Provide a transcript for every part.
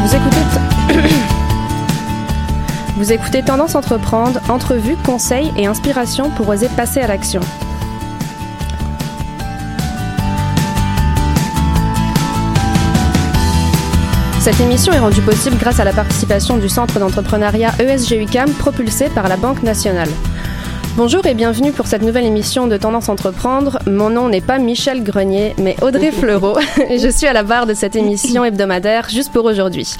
Vous écoutez, Vous écoutez Tendance Entreprendre, entrevues, conseils et inspiration pour oser passer à l'action. Cette émission est rendue possible grâce à la participation du Centre d'entrepreneuriat ESG UCAM propulsé par la Banque nationale. Bonjour et bienvenue pour cette nouvelle émission de Tendance Entreprendre. Mon nom n'est pas Michel Grenier, mais Audrey Fleureau. je suis à la barre de cette émission hebdomadaire juste pour aujourd'hui.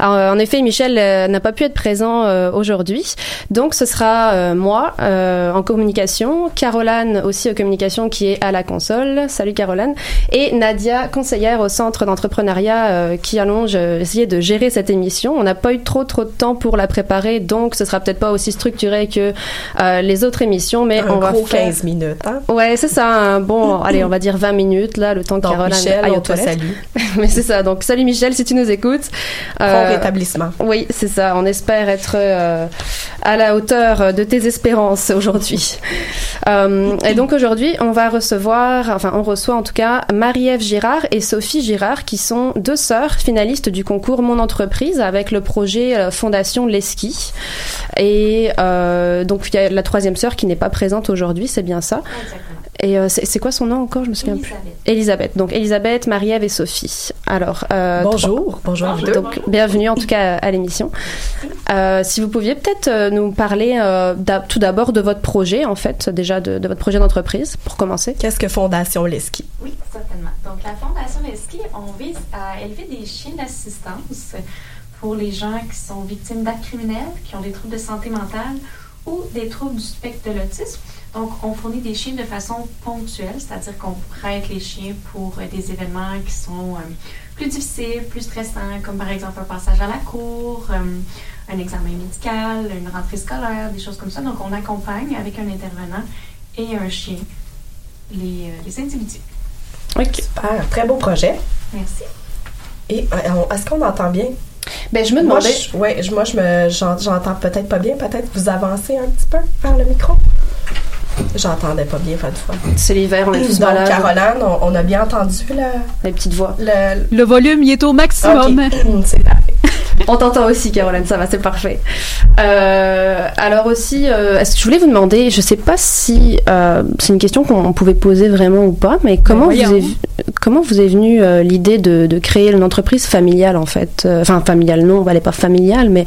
Euh, en effet, Michel euh, n'a pas pu être présent euh, aujourd'hui. Donc, ce sera moi en communication, Caroline aussi en communication qui est à la console. Salut Caroline. Et Nadia, conseillère au Centre d'entrepreneuriat qui allons euh, essayer de gérer cette émission. On n'a pas eu trop trop de temps pour la préparer, donc ce sera peut-être pas aussi structuré que les autres émissions, mais Un on va faire... 15 minutes, hein? Ouais, c'est ça. Un bon, allez, on va dire 20 minutes, là, le temps que Caroline Michel, aille aux toilettes. salue. Mais c'est ça. Donc, salut Michel, si tu nous écoutes. Bon Euh, rétablissement. oui, c'est ça. On espère être euh, à la hauteur de tes espérances aujourd'hui. Euh, et donc aujourd'hui, on va recevoir, enfin, on reçoit en tout cas Marie-Ève Girard et Sophie Girard, qui sont deux sœurs finalistes du concours Mon entreprise avec le projet euh, Fondation Leski. Et donc il y a la troisième sœur qui n'est pas présente aujourd'hui, c'est bien ça. Et euh, c'est quoi son nom encore? Je me souviens plus. Elisabeth. Donc Elisabeth, Marie-Ève et Sophie. Alors euh, Bonjour, bonjour à vous deux. donc, bienvenue en tout cas à l'émission. Euh, si vous pouviez peut-être nous parler euh, tout d'abord de votre projet, en fait, déjà de, de votre projet d'entreprise, pour commencer. Qu'est-ce que Fondation Leski? Oui, certainement. Donc, la Fondation Leski, on vise à élever des chiens d'assistance pour les gens qui sont victimes d'actes criminels, qui ont des troubles de santé mentale ou des troubles du spectre de l'autisme. Donc, on fournit des chiens de façon ponctuelle, c'est-à-dire qu'on prête les chiens pour euh, des événements qui sont euh, plus difficiles, plus stressants, comme par exemple un passage à la cour, euh, un examen médical, une rentrée scolaire, des choses comme ça. Donc, on accompagne avec un intervenant et un chien les, euh, les individus. Super, très beau projet. Merci. Et est-ce qu'on entend bien? Ben, je me Moi, demandais. je, ouais, je- moi, je me, j'en- j'entends peut-être pas bien. Peut-être vous avancez un petit peu vers le micro. J'entendais pas bien votre fois. C'est l'hiver, on est tous Donc, malades. Caroline, on, on a bien entendu la, Les petites voix. le... Le volume, il est au maximum. C'est parfait. On t'entend aussi, Caroline, ça va, c'est parfait. Euh, alors aussi, euh, est-ce que je voulais vous demander, je sais pas si euh, c'est une question qu'on pouvait poser vraiment ou pas, mais comment vous voyons. est, comment vous est venue l'idée de, de créer une entreprise familiale en fait, enfin familiale non, elle n'est pas familiale, mais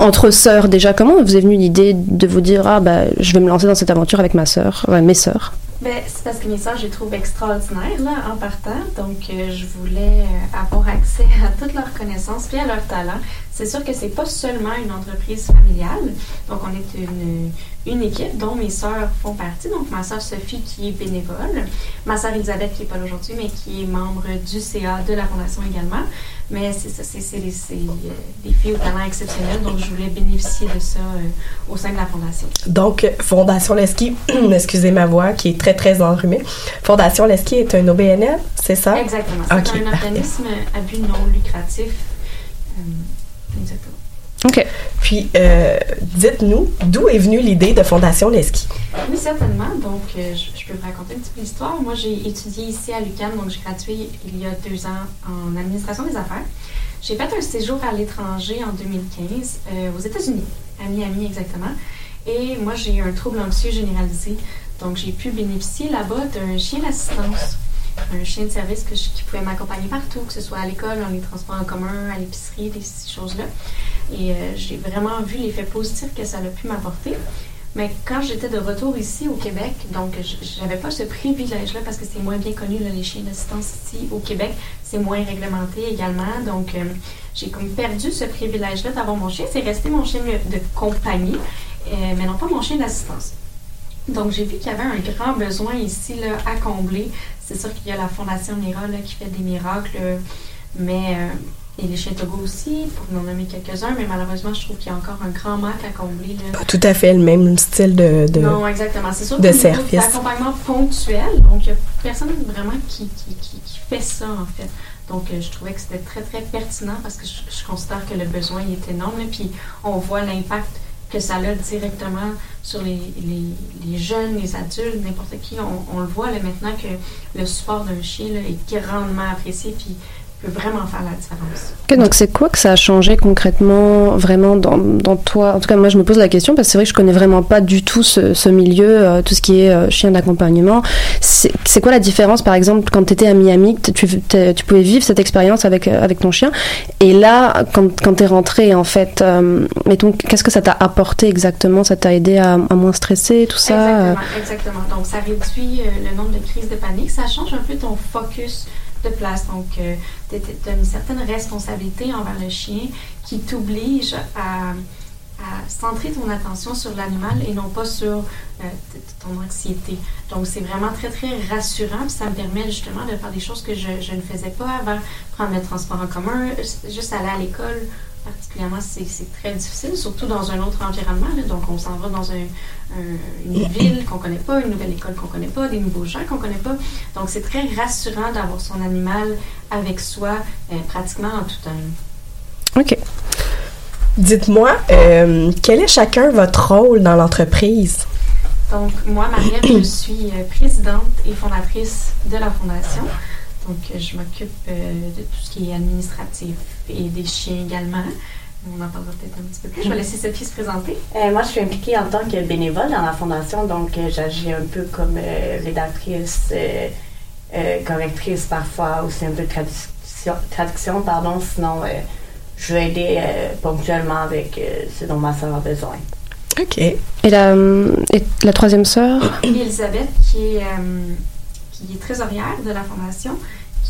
entre sœurs déjà. Comment vous est venue l'idée de vous dire ah bah je vais me lancer dans cette aventure avec ma sœur, mes sœurs? Ben, c'est parce que mes soeurs, je les trouve extraordinaires là, en partant. Donc, euh, je voulais euh, avoir accès à toutes leurs connaissances puis à leurs talents. C'est sûr que c'est pas seulement une entreprise familiale. Donc, on est une, une équipe dont mes sœurs font partie. Donc, ma sœur Sophie qui est bénévole, ma sœur Elisabeth qui n'est pas là aujourd'hui, mais qui est membre du CA de la Fondation également. Mais c'est ça, c'est des, euh, des filles au talent exceptionnel. Donc, je voulais bénéficier de ça euh, au sein de la Fondation. Donc, Fondation Leski, excusez ma voix qui est très, très enrhumée. Fondation Leski est un OBNL, c'est ça? Exactement. C'est un organisme à but non lucratif. Euh, exactement. Ok. Puis, euh, dites-nous, d'où est venue l'idée de Fondation Leski? Oui, certainement. Donc, euh, je, je peux vous raconter un petit peu l'histoire. Moi, j'ai étudié ici à l'UQAM, donc j'ai gradué il y a deux ans en administration des affaires. J'ai fait un séjour à l'étranger en 2015, euh, aux États-Unis, à Miami exactement. Et moi, j'ai eu un trouble anxieux généralisé. Donc, j'ai pu bénéficier là-bas d'un chien d'assistance, un chien de service que je- qui pouvait m'accompagner partout, que ce soit à l'école, dans les transports en commun, à l'épicerie, des ces choses-là. Et euh, j'ai vraiment vu l'effet positif que ça a pu m'apporter. Mais quand j'étais de retour ici au Québec, donc j'avais pas ce privilège-là parce que c'est moins bien connu, les chiens d'assistance ici au Québec. C'est moins réglementé également. Donc, euh, j'ai comme perdu ce privilège-là d'avoir mon chien. C'est resté mon chien de compagnie, euh, mais non pas mon chien d'assistance. Donc, j'ai vu qu'il y avait un grand besoin ici là, à combler. C'est sûr qu'il y a la Fondation Mira là, qui fait des miracles, mais euh, et les chiens Togo aussi, pour n'en nommer quelques-uns, mais malheureusement, je trouve qu'il y a encore un grand manque à combler. là. Pas tout à fait le même style de... de- Non, exactement. C'est sûr de service. d'accompagnement ponctuel, donc il n'y a personne vraiment qui, qui, qui, qui fait ça, en fait. Donc, euh, je trouvais que c'était très, très pertinent parce que je, je considère que le besoin il est énorme. là, puis, on voit l'impact que ça a directement sur les, jeunes, les adultes, n'importe qui. On, le voit là, maintenant que le support d'un chien est grandement apprécié peut vraiment faire la différence. Donc c'est quoi que ça a changé concrètement, vraiment dans, dans toi? En tout cas, moi, je me pose la question parce que c'est vrai que je connais vraiment pas du tout ce, ce milieu, euh, tout ce qui est euh, chien d'accompagnement. C'est quoi la différence, par exemple, quand tu étais à Miami, tu, tu pouvais vivre cette expérience avec, euh, avec ton chien, et là, quand, quand tu es rentré, en fait, euh, mettons, qu'est-ce que ça t'a apporté exactement? Ça t'a aidé à, à moins stresser, tout ça? Exactement, exactement. Donc, ça réduit le nombre de crises de panique. Ça change un peu ton focus de place. Donc, tu as une certaine responsabilité envers le chien qui t'oblige à, centrer ton attention sur l'animal et non pas sur euh, ton anxiété. Donc, c'est vraiment très, très rassurant. Ça me permet justement de faire des choses que je, je ne faisais pas avant. Prendre le transport en commun, juste aller à l'école particulièrement, c'est très difficile, surtout dans un autre environnement. là. Donc, on s'en va dans un, un- une ville qu'on connaît pas, une nouvelle école qu'on connaît pas, des nouveaux gens qu'on connaît pas. Donc, c'est très rassurant d'avoir son animal avec soi euh, pratiquement en tout temps. Ok. Dites-moi, euh, quel est chacun votre rôle dans l'entreprise? Donc, moi, Marielle, je suis euh, présidente et fondatrice de la Fondation. Donc, euh, je m'occupe euh, de tout ce qui est administratif et des chiens également. On en parlera peut-être un petit peu plus. Je vais laisser Sophie se présenter. Euh, moi, je suis impliquée en tant que bénévole dans la fondation, donc euh, j'agis un peu comme euh, rédactrice, euh, euh, correctrice parfois, aussi un peu de traduction, traduction pardon, sinon euh, je vais aider euh, ponctuellement avec euh, ce dont ma soeur a besoin. OK. Et la, et la troisième sœur? Elisabeth, qui est, euh, qui est trésorière de la Fondation,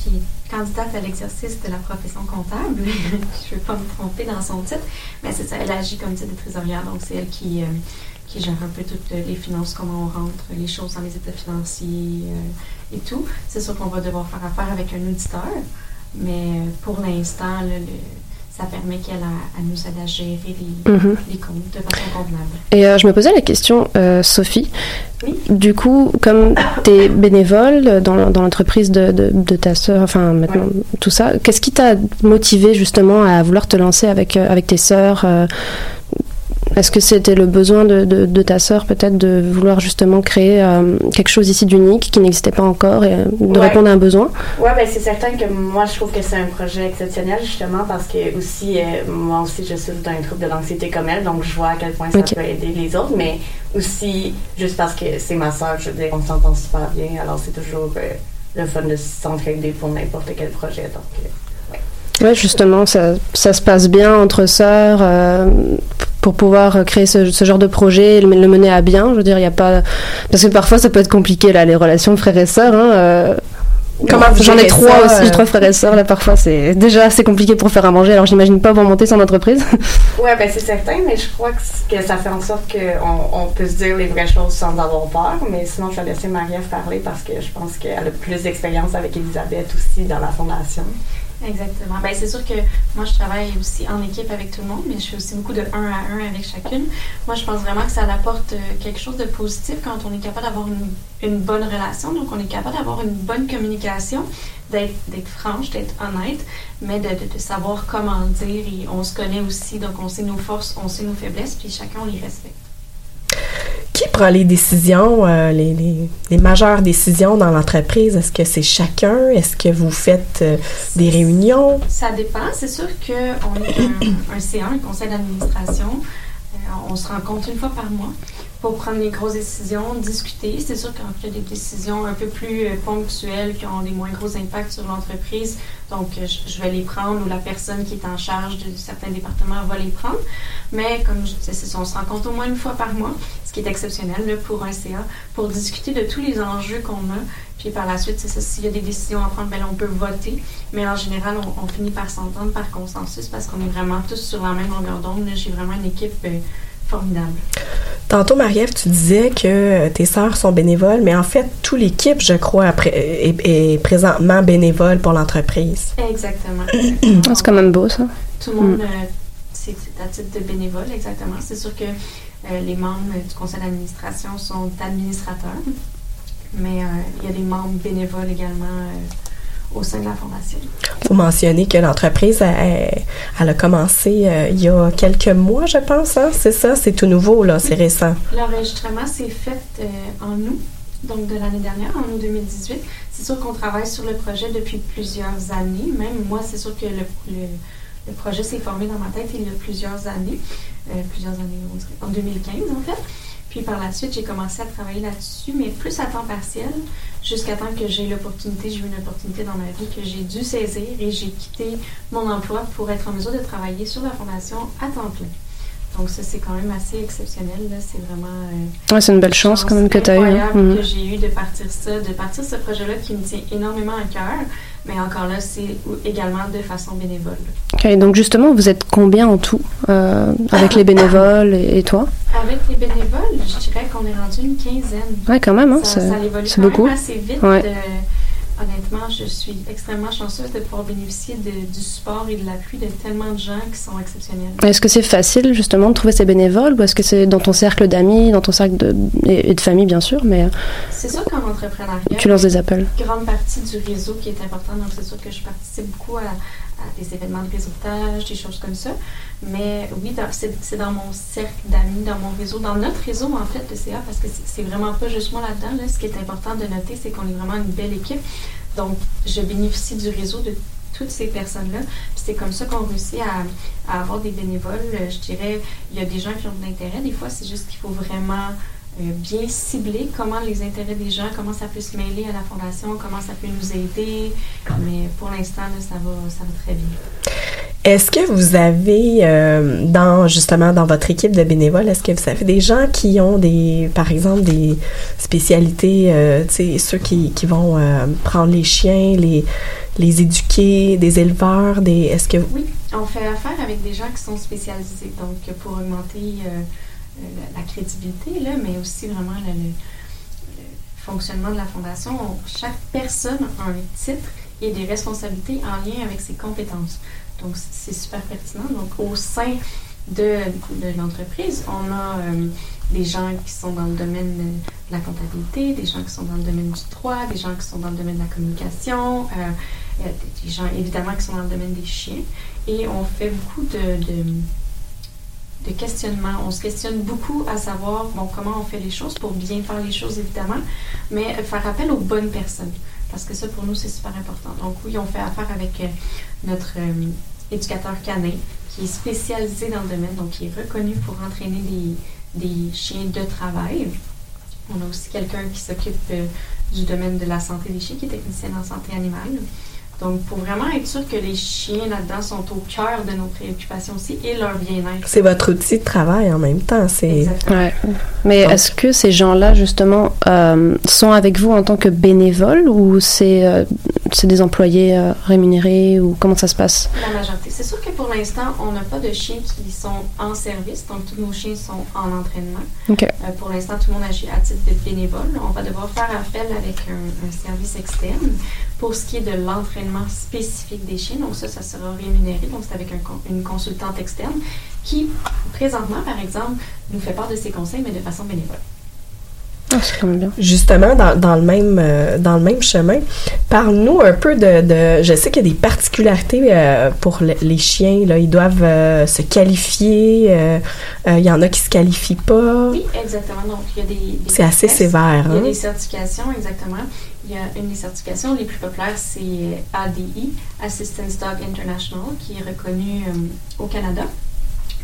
qui est candidate à l'exercice de la profession comptable. je ne vais pas me tromper dans son titre, mais c'est ça, elle agit comme titre de trésorière, donc c'est elle qui, euh, qui gère un peu toutes les finances, comment on rentre, les choses dans les états financiers euh, et tout. C'est sûr qu'on va devoir faire affaire avec un auditeur, mais euh, pour l'instant, le- ça permet qu'elle nous aider à gérer les, Mhm. les comptes de façon convenable. Et euh, je me posais la question, euh, Sophie. Oui. Du coup, comme tu es bénévole dans, dans l'entreprise de, de, de ta sœur, enfin maintenant tout ça, qu'est-ce qui t'a motivé justement à vouloir te lancer avec, euh, avec tes sœurs Est-ce que c'était le besoin de, de, de ta sœur peut-être de vouloir justement créer euh, quelque chose ici d'unique qui n'existait pas encore et de Ouais. répondre à un besoin? Ouais, ben c'est certain que moi je trouve que c'est un projet exceptionnel justement parce que aussi euh, moi aussi je suis d'un trouble de l'anxiété comme elle, donc je vois à quel point ça Ok. peut aider les autres, mais aussi juste parce que c'est ma soeur, je veux dire, on s'entend super bien, alors c'est toujours euh, le fun de s'entraider pour n'importe quel projet. Donc, Ouais, justement, ça, ça se passe bien entre sœurs euh, pour pouvoir créer ce, ce genre de projet et le, le mener à bien. Je veux dire, il n'y a pas. Parce que parfois, ça peut être compliqué, là, les relations frères et sœurs. Hein, euh, J'en ai trois ça, aussi, euh? j'ai trois frères et sœurs. Là, parfois, c'est déjà assez compliqué pour faire à manger. Alors, j'imagine pas pour monter son entreprise. Ouais, ben c'est certain, mais je crois que, ça fait en sorte qu'on on peut se dire les vraies choses sans avoir peur. Mais sinon, je vais laisser Marie-Ève parler parce que je pense qu'elle a plus d'expérience avec Elisabeth aussi dans la fondation. Exactement. Ben, c'est sûr que moi, je travaille aussi en équipe avec tout le monde, mais je fais aussi beaucoup de un à un avec chacune. Moi, je pense vraiment que ça apporte euh, quelque chose de positif quand on est capable d'avoir une, bonne relation. Donc, on est capable d'avoir une bonne communication, d'être franche, d'être honnête, mais de savoir comment dire. Et on se connaît aussi, donc on sait nos forces, on sait nos faiblesses, puis chacun, on les respecte. Qui prend les décisions, euh, les, majeures décisions dans l'entreprise? Est-ce que c'est chacun? Est-ce que vous faites euh, des réunions? Ça dépend. C'est sûr qu'on est un, un CA, un conseil d'administration. Euh, on se rencontre une fois par mois pour prendre les grosses décisions, discuter. C'est sûr qu'on fait des décisions un peu plus euh, ponctuelles qui ont des moins gros impacts sur l'entreprise. Donc, euh, je, vais les prendre ou la personne qui est en charge de certains départements va les prendre. Mais comme je disais, on se rencontre au moins une fois par mois, ce qui est exceptionnel là, pour un CA, pour discuter de tous les enjeux qu'on a. Puis par la suite, c'est ça, s'il y a des décisions à prendre, ben là, on peut voter. Mais en général, on, on finit par s'entendre par consensus parce qu'on est vraiment tous sur la même longueur d'onde. J'ai vraiment une équipe euh, formidable. Tantôt, Marie-Ève, tu disais que euh, tes sœurs sont bénévoles, mais en fait, toute l'équipe, je crois, après- est, est présentement bénévole pour l'entreprise. Exactement. C'est quand même beau, ça. Tout le monde, Mm. euh, c'est à titre de bénévole, exactement. C'est sûr que euh, les membres du conseil d'administration sont administrateurs, mais euh, il y a des membres bénévoles également euh, au sein de la fondation. faut mentionner que l'entreprise, elle, elle a commencé euh, il y a quelques mois, je pense. Hein? C'est ça, c'est tout nouveau, là, c'est récent. L'enregistrement s'est fait euh, en août, donc de l'année dernière, en août 2018. C'est sûr qu'on travaille sur le projet depuis plusieurs années. Même moi, c'est sûr que le, le, le projet s'est formé dans ma tête il y a plusieurs années. Euh, plusieurs années, on dirait, en 2015 en fait. Puis par la suite, j'ai commencé à travailler là-dessus, mais plus à temps partiel, jusqu'à temps que j'ai l'opportunité, j'ai eu une opportunité dans ma vie que j'ai dû saisir et j'ai quitté mon emploi pour être en mesure de travailler sur la fondation à temps plein. Donc ça, c'est quand même assez exceptionnel. C'est vraiment... euh, Ouais, c'est une belle chance quand même que tu as eu. hein. Mhm. que j'ai eu de partir ça, de partir ce projet-là qui me tient énormément à cœur, mais encore là, c'est également de façon bénévole. Ok, donc justement, vous êtes combien en tout euh, avec les bénévoles et, et toi? Avec les bénévoles, je dirais qu'on est rendu une quinzaine. Ouais, quand même, hein, ça, c'est- ça évolue quand beaucoup. même assez vite. Ouais. Euh, honnêtement, je suis extrêmement chanceuse de pouvoir bénéficier de- du support et de l'appui de tellement de gens qui sont exceptionnels. Est-ce que c'est facile justement de trouver ces bénévoles ou est-ce que c'est dans ton cercle d'amis, dans ton cercle de, et, et de famille bien sûr, mais euh, C'est sûr qu'en entrepreneuriat, tu lances des appels grande partie du réseau qui est important. Donc, c'est sûr que je participe beaucoup à, à des événements de réseautage, des choses comme ça. Mais oui, c'est dans mon cercle d'amis, dans mon réseau, dans notre réseau, en fait, de CA, parce que c'est- vraiment pas juste moi là-dedans. Là. Ce qui est important de noter, c'est qu'on est vraiment une belle équipe. Donc, je bénéficie du réseau de toutes ces personnes-là. C'est comme ça qu'on réussit à, à avoir des bénévoles. Euh, Je dirais, il y a des gens qui ont de l'intérêt. Des fois, c'est juste qu'il faut vraiment bien cibler comment les intérêts des gens, comment ça peut se mêler à la fondation, comment ça peut nous aider. Mais pour l'instant, ça va, ça va très bien. Est-ce que vous avez, euh, dans justement dans votre équipe de bénévoles, est-ce que vous avez des gens qui ont des, par exemple, des spécialités, euh, tu sais, ceux qui, qui vont euh, prendre les chiens, les, les éduquer, des éleveurs, des, est-ce que Oui, on fait affaire avec des gens qui sont spécialisés, donc pour augmenter euh, euh, la, la crédibilité, là, mais aussi vraiment le, fonctionnement de la fondation. On- chaque personne a un titre et des responsabilités en lien avec ses compétences. Donc, c'est super pertinent. Donc, au sein de, l'entreprise, on a euh, des gens qui sont dans le domaine de la comptabilité, des gens qui sont dans le domaine du droit, des gens qui sont dans le domaine de la communication, euh, des- gens évidemment qui sont dans le domaine des chiens. Et on fait beaucoup de, de questionnement. On se questionne beaucoup à savoir bon, comment on fait les choses pour bien faire les choses, évidemment, mais faire appel aux bonnes personnes. Parce que ça, pour nous, c'est super important. Donc, oui, on fait affaire avec euh, notre euh, éducateur canin qui est spécialisé dans le domaine, donc qui est reconnu pour entraîner des, des chiens de travail. On a aussi quelqu'un qui s'occupe euh, du domaine de la santé des chiens, qui est technicien en santé animale. Donc, pour vraiment être sûr que les chiens là-dedans sont au cœur de nos préoccupations aussi et leur bien-être. C'est votre outil de travail en même temps. C'est. Ouais. Mais est-ce que ces gens-là, justement, euh, sont avec vous en tant que bénévoles ou c'est euh, c'est des employés euh, rémunérés ou comment ça se passe? La majorité. C'est sûr que pour l'instant, on n'a pas de chiens qui sont en service, donc tous nos chiens sont en entraînement. OK. Euh, pour l'instant, tout le monde agit à titre de bénévole. On va devoir faire appel avec un, un service externe pour ce qui est de l'entraînement spécifique des chiens. Donc ça, ça sera rémunéré. Donc c'est avec un une consultante externe qui, présentement, par exemple, nous fait part de ses conseils, mais de façon bénévole. Ah, c'est quand même bien. Justement, dans, dans le même euh, dans le même chemin, parle-nous un peu de, de- Je sais qu'il y a des particularités euh, pour le- les chiens. Là, ils doivent euh, se qualifier. euh, euh, Il y en a qui se qualifient pas. Oui, exactement. Donc, il y a des. des C'est assez sévère, Il y a hein? des certifications, exactement. Il y a une des certifications les plus populaires, c'est ADI, Assistance Dog International, qui est reconnue euh, au Canada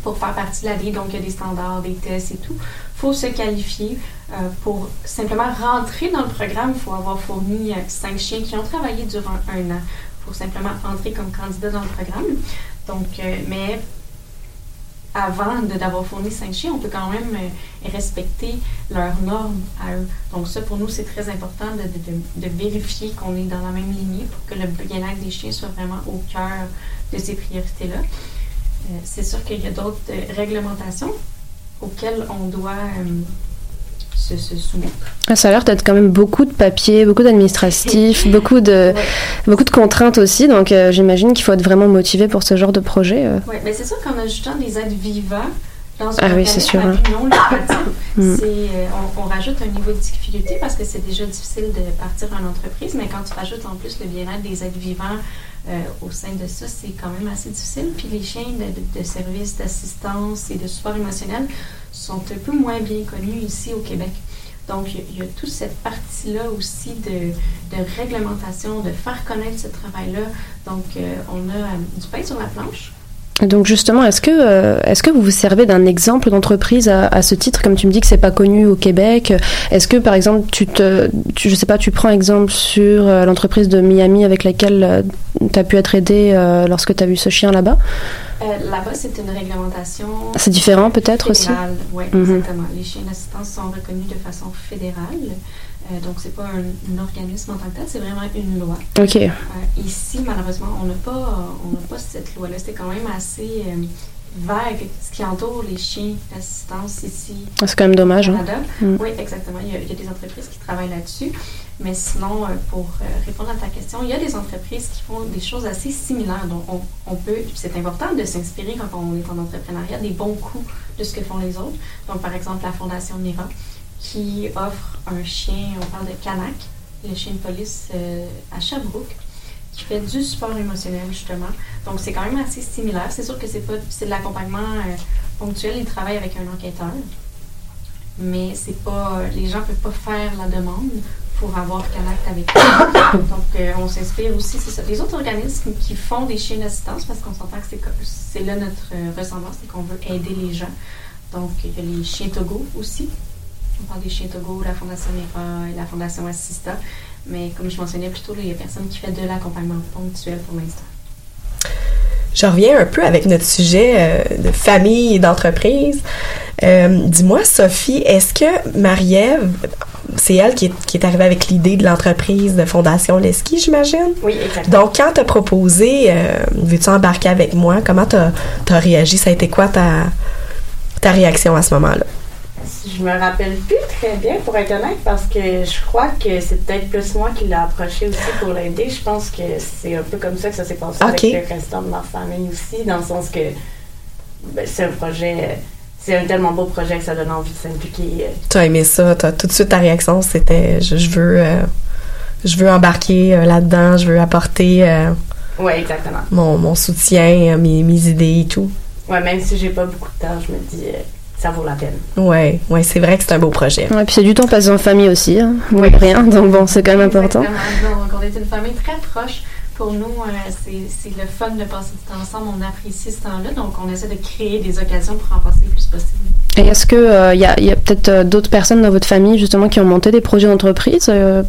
pour faire partie de l'ADI. Donc, il y a des standards, des tests et tout. Il faut se qualifier euh, pour simplement rentrer dans le programme. Il faut avoir fourni euh, cinq chiens qui ont travaillé durant un an pour simplement entrer comme candidat dans le programme. Donc, mais avant d'avoir fourni cinq chiens, on peut quand même euh, respecter leurs normes à eux. Donc ça, pour nous, c'est très important de, de- de- vérifier qu'on est dans la même lignée pour que le bien-être des chiens soit vraiment au cœur de ces priorités-là. Euh, c'est sûr qu'il y a d'autres euh, réglementations auxquelles on doit se, se soumettre. Ah, Ça a l'air d'être quand même beaucoup de papiers, beaucoup d'administratifs, beaucoup de Ouais. beaucoup de contraintes aussi. Donc euh, j'imagine qu'il faut être vraiment motivé pour ce genre de projet. euh. Oui, mais c'est sûr qu'en ajoutant des aides vivants dans Ah oui, c'est sûr, hein. Mm. c'est, euh, on, on rajoute un niveau de difficulté parce que c'est déjà difficile de partir en entreprise, mais quand tu rajoutes en plus le bien-être des aides vivants euh, au sein de ça, c'est quand même assez difficile. Puis les chiens de, de, de services d'assistance et de support émotionnel sont un peu moins bien connus ici au Québec. Donc, il y a- il y, a toute cette partie-là aussi de, de réglementation, de faire connaître ce travail-là. Donc, euh, on a euh, du pain sur la planche. Donc justement, est-ce que euh, est-ce que vous vous servez d'un exemple d'entreprise à, à ce titre, comme tu me dis que c'est pas connu au Québec Est-ce que par exemple, tu te, tu, je sais pas, tu prends exemple sur euh, l'entreprise de Miami avec laquelle tu as pu être aidé euh, lorsque tu as vu ce chien là-bas? Euh, Là-bas, c'est une réglementation. C'est différent peut-être aussi? Oui, Mhm. exactement. Les chiens d'assistance sont reconnus de façon fédérale. Euh, donc, c'est pas un, un organisme en tant que tel, c'est vraiment une loi. Ok. Euh, ici, malheureusement, on n'a pas, on pas cette loi-là. C'est quand même assez euh, vague ce qui entoure les chiens d'assistance ici. Ah, c'est quand même dommage, hein. Canada. Mm. Oui, exactement. Il y, a, il y a des entreprises qui travaillent là-dessus. Mais sinon, euh, pour euh, répondre à ta question, il y a des entreprises qui font des choses assez similaires. Donc, on, on peut, c'est important de s'inspirer quand on est en entrepreneuriat des bons coups de ce que font les autres. Donc, par exemple, la Fondation Mira, qui offre un chien, on parle de Canac, le chien de police euh, à Sherbrooke, qui fait du support émotionnel, justement. Donc, c'est quand même assez similaire. C'est sûr que c'est de l'accompagnement euh, ponctuel. Ils travaillent avec un enquêteur. Mais c'est pas. Les gens peuvent pas faire la demande pour avoir contact avec eux. Donc, euh, on s'inspire aussi, c'est ça. Les autres organismes qui font des chiens d'assistance, parce qu'on s'entend que c'est, là notre ressemblance, c'est qu'on veut aider les gens. Donc, il y a les chiens Togo aussi. On parle des chiens Togo, la Fondation Mira et la Fondation Assista. Mais comme je mentionnais plus tôt, il y a personne qui fait de l'accompagnement ponctuel pour l'instant. Je reviens un peu avec notre sujet euh, de famille et d'entreprise. Euh, Dis-moi, Sophie, est-ce que Marie-Ève, c'est elle qui est, qui est arrivée avec l'idée de l'entreprise de Fondation Leski, j'imagine? Oui, exactement. Donc, quand t'as proposé, euh, veux-tu embarquer avec moi? Comment t'as as réagi? Ça a été quoi ta, ta réaction à ce moment-là? Je me rappelle plus très bien, pour être honnête, parce que je crois que c'est peut-être plus moi qui l'ai approché aussi pour l'aider. Je pense que c'est un peu comme ça que ça s'est passé avec le restant de ma famille aussi, dans le sens que ben, c'est un projet, c'est un tellement beau projet que ça donne envie de s'impliquer. T'as aimé ça? T'as tout de suite ta réaction, c'était je, je veux euh, je veux embarquer euh, là-dedans, je veux apporter euh, Oui, exactement. mon, mon soutien, euh, mes, mes idées et tout. ouais, même si j'ai pas beaucoup de temps, je me dis, euh, ça vaut la peine. Ouais, ouais, c'est vrai que c'est un beau projet. Ouais, puis c'est du temps passé en famille aussi, hein. Oui. rien, donc bon, c'est quand même important. Exactement. Donc, on est une famille très proche. Pour nous, euh, c'est c'est le fun de passer du temps ensemble. On apprécie ce temps-là, donc on essaie de créer des occasions pour en passer le plus possible. Et est-ce que il y a, y a peut-être euh, d'autres personnes dans votre famille justement qui ont monté des projets d'entreprise euh,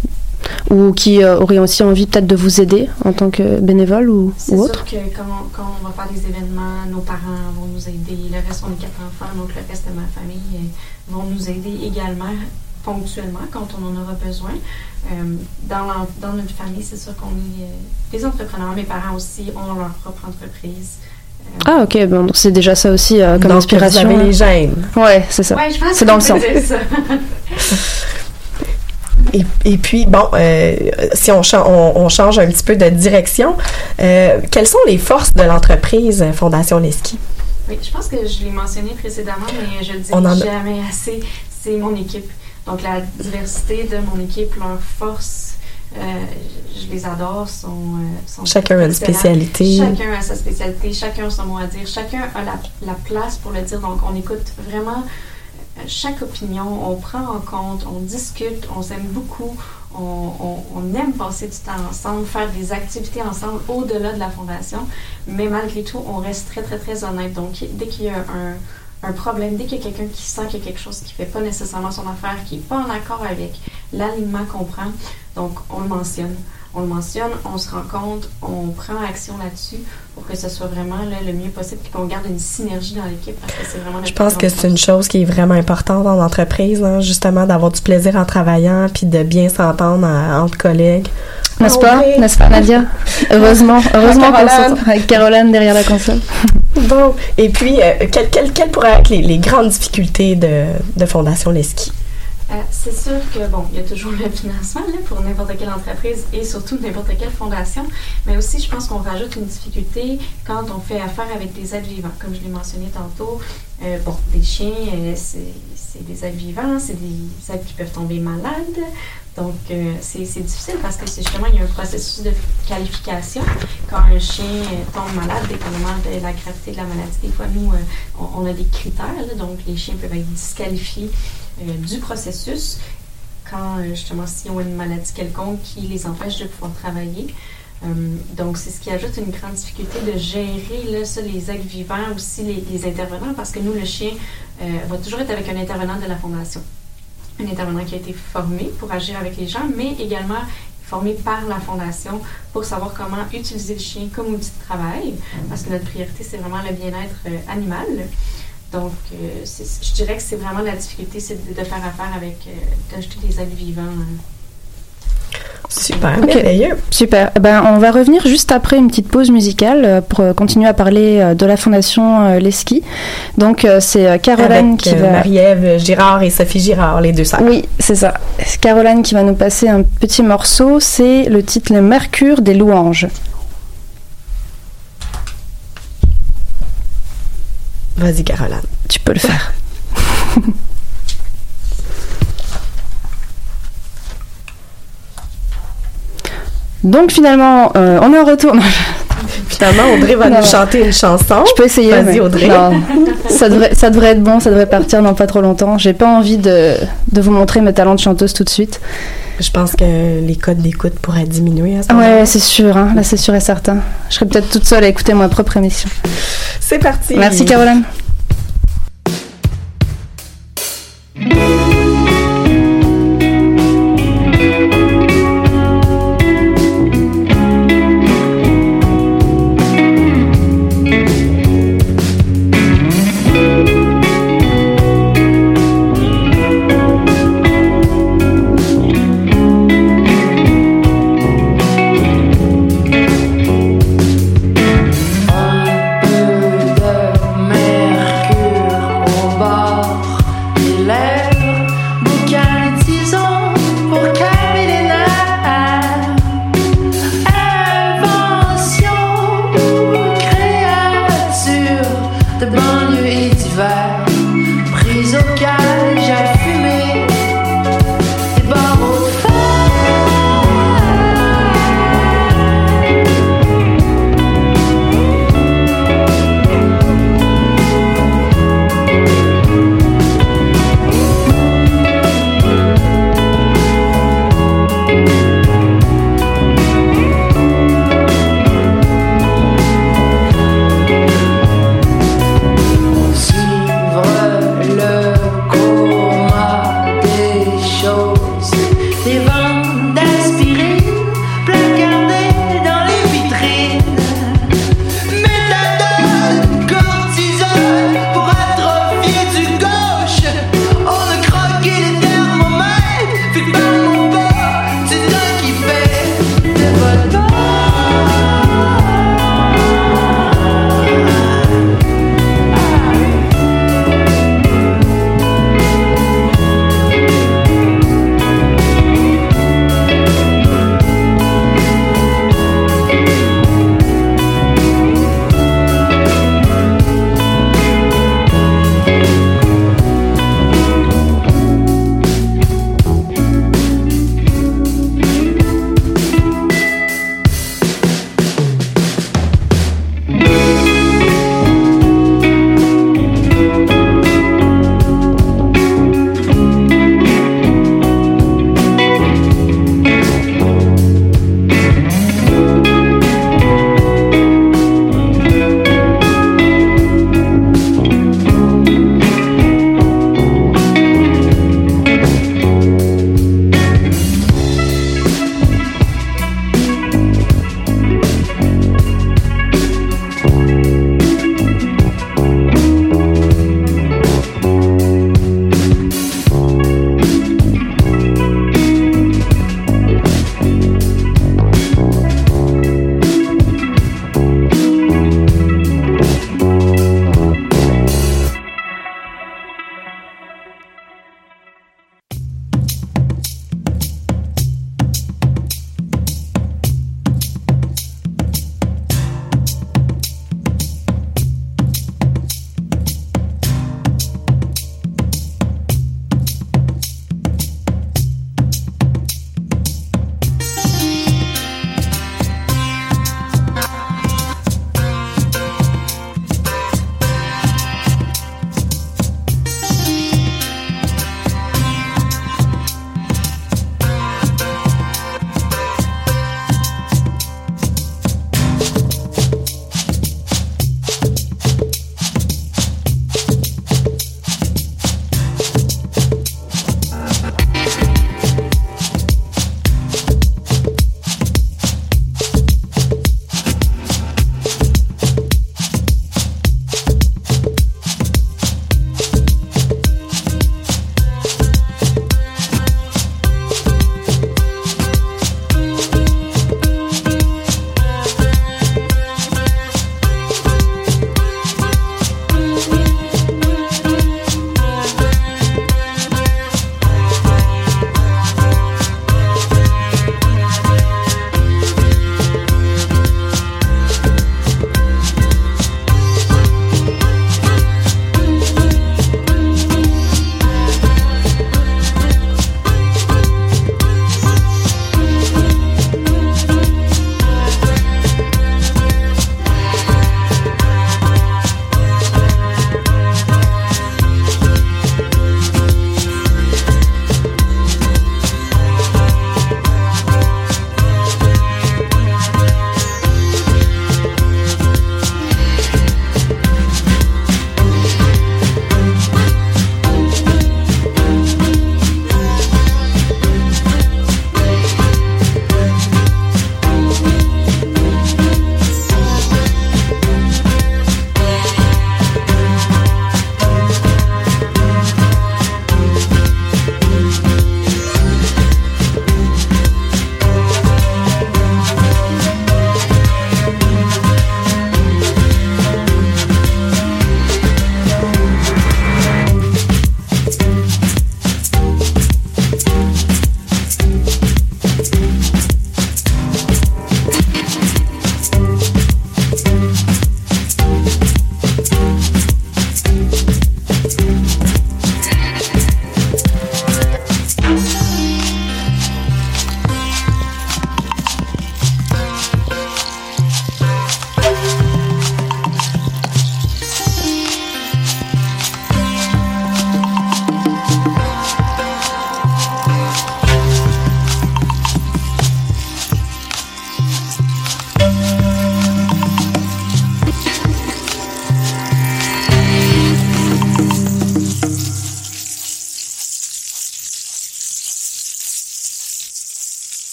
ou qui euh, auraient aussi envie peut-être de vous aider en tant que bénévole ou, C'est ou sûr autre? que quand on, quand on va faire des événements, nos parents vont nous aider. Le reste, on est quatre enfants, donc le reste de ma famille euh, vont nous aider également ponctuellement quand on en aura besoin. Euh, dans, notre famille, c'est sûr qu'on est euh, des entrepreneurs. Mes parents aussi ont leur propre entreprise. Ah ok, bon, donc c'est déjà ça aussi euh, comme Donc, inspiration. vous avez les gènes. Ouais, c'est ça. Ouais, je pense c'est dans le sang. Et, et puis, bon, euh, si on, cha- on, on change un petit peu de direction, euh, quelles sont les forces de l'entreprise euh, Fondation Leski? Oui, je pense que je l'ai mentionné précédemment, mais je le dis On en a- jamais assez. C'est mon équipe. Donc, la diversité de mon équipe, leurs forces, euh, je les adore, sont, sont Chacun a une spécialité. Chacun a sa spécialité, chacun a son mot à dire, chacun a la, la place pour le dire. Donc, on écoute vraiment chaque opinion, on prend en compte, on discute, on s'aime beaucoup, on, aime passer du temps ensemble, faire des activités ensemble au-delà de la fondation, mais malgré tout, on reste très, très, très honnête. Donc, dès qu'il y a un, un problème, dès qu'il y a quelqu'un qui sent qu'il y a quelque chose qui ne fait pas nécessairement son affaire, qui n'est pas en accord avec l'alignement qu'on prend, donc on le mentionne. On le mentionne, on se rend compte, on prend action là-dessus pour que ce soit vraiment là, le mieux possible et qu'on garde une synergie dans l'équipe parce que c'est vraiment Je pense que c'est une chose qui est vraiment importante dans l'entreprise, hein, justement, d'avoir du plaisir en travaillant puis de bien s'entendre euh, entre collègues. N'est-ce Ah pas. N'est-ce pas Nadia? Heureusement, heureusement qu'on s'entend avec Caroline derrière la console. Bon, et puis, euh, quelles pourraient être les, les grandes difficultés de, de Fondation Leski? Euh, c'est sûr que, bon, il y a toujours le financement là, pour n'importe quelle entreprise et surtout n'importe quelle fondation, mais aussi, je pense qu'on rajoute une difficulté quand on fait affaire avec des êtres vivants. Comme je l'ai mentionné tantôt, euh, bon, des chiens, euh, c'est des êtres vivants, c'est des êtres qui peuvent tomber malades. Donc, euh, c'est difficile parce que justement, il y a un processus de qualification. Quand un chien tombe malade, dépendamment de la gravité de la maladie, des fois, nous, on, a des critères. donc, les chiens peuvent être disqualifiés du processus quand, euh, justement, s'ils ont une maladie quelconque qui les empêche de pouvoir travailler. Euh, donc, c'est ce qui ajoute une grande difficulté de gérer les actes vivants, aussi les, les intervenants, parce que nous, le chien euh, va toujours être avec un intervenant de la Fondation. Un intervenant qui a été formé pour agir avec les gens, mais également formé par la Fondation pour savoir comment utiliser le chien comme outil de travail, parce que notre priorité, c'est vraiment le bien-être euh, animal. Donc, euh, je dirais que c'est vraiment la difficulté, c'est de, de faire affaire avec, euh, dis, des êtres vivants. hein. Super, Ok. merveilleux. Super. Eh Ben, on va revenir juste après une petite pause musicale euh, pour euh, continuer à parler de la fondation Leski. Donc, c'est Caroline Avec qui va. Marie-Ève Girard et Sophie Girard, les deux sœurs. Oui, c'est ça. Caroline qui va nous passer un petit morceau. C'est le titre Le Mercure des louanges. Vas-y, Caroline. Tu peux le faire. Donc finalement, euh, on est en retour. Finalement, Audrey va Non. nous chanter une chanson. Je peux essayer. Vas-y, Audrey. Non, ça devrait, ça devrait être bon, ça devrait partir dans pas trop longtemps. J'ai pas envie de, de vous montrer mes talents de chanteuse tout de suite. Je pense que les codes d'écoute pourraient diminuer à ce moment-là. Ouais, c'est sûr, hein. là c'est sûr et certain. Je serais peut-être toute seule à écouter ma propre émission. C'est parti. Merci Caroline.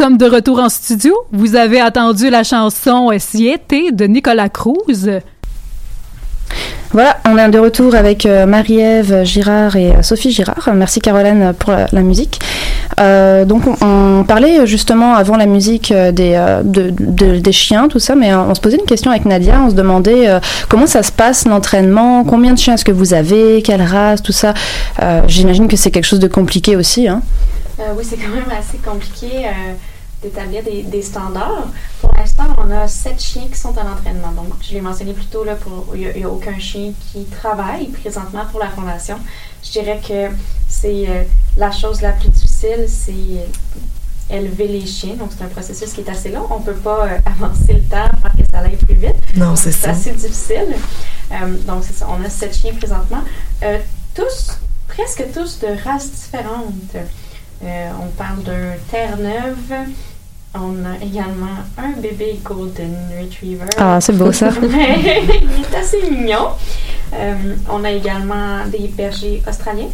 Sommes de retour en studio. Vous avez entendu la chanson Siete de Nicolas Cruz. Voilà, on est de retour avec euh, Marie-Ève Girard et euh, Sophie Girard. Merci Caroline pour la, la musique. Euh, donc on, on parlait justement avant la musique des, de- de- des chiens, tout ça, mais on se posait une question avec Nadia, on se demandait euh, comment ça se passe l'entraînement, combien de chiens est-ce que vous avez, quelle race, tout ça. Euh, J'imagine que c'est quelque chose de compliqué aussi. Hein. Euh, oui, c'est quand même assez compliqué euh, d'établir des, des standards. Pour l'instant, on a sept chiens qui sont en entraînement. Donc, je l'ai mentionné plus tôt, il n'y a, aucun chien qui travaille présentement pour la Fondation. Je dirais que c'est euh, la chose la plus difficile, c'est euh, élever les chiens. Donc, c'est un processus qui est assez long. On ne peut pas euh, avancer le temps pour que ça aille plus vite. Non, c'est C'est ça. assez difficile. Donc, c'est ça. On a sept chiens présentement. Tous, presque tous de races différentes. On parle d'un Terre-Neuve. On a également un bébé Golden Retriever. Ah, c'est beau, ça. Il est assez mignon. Euh, on a également des bergers australiens.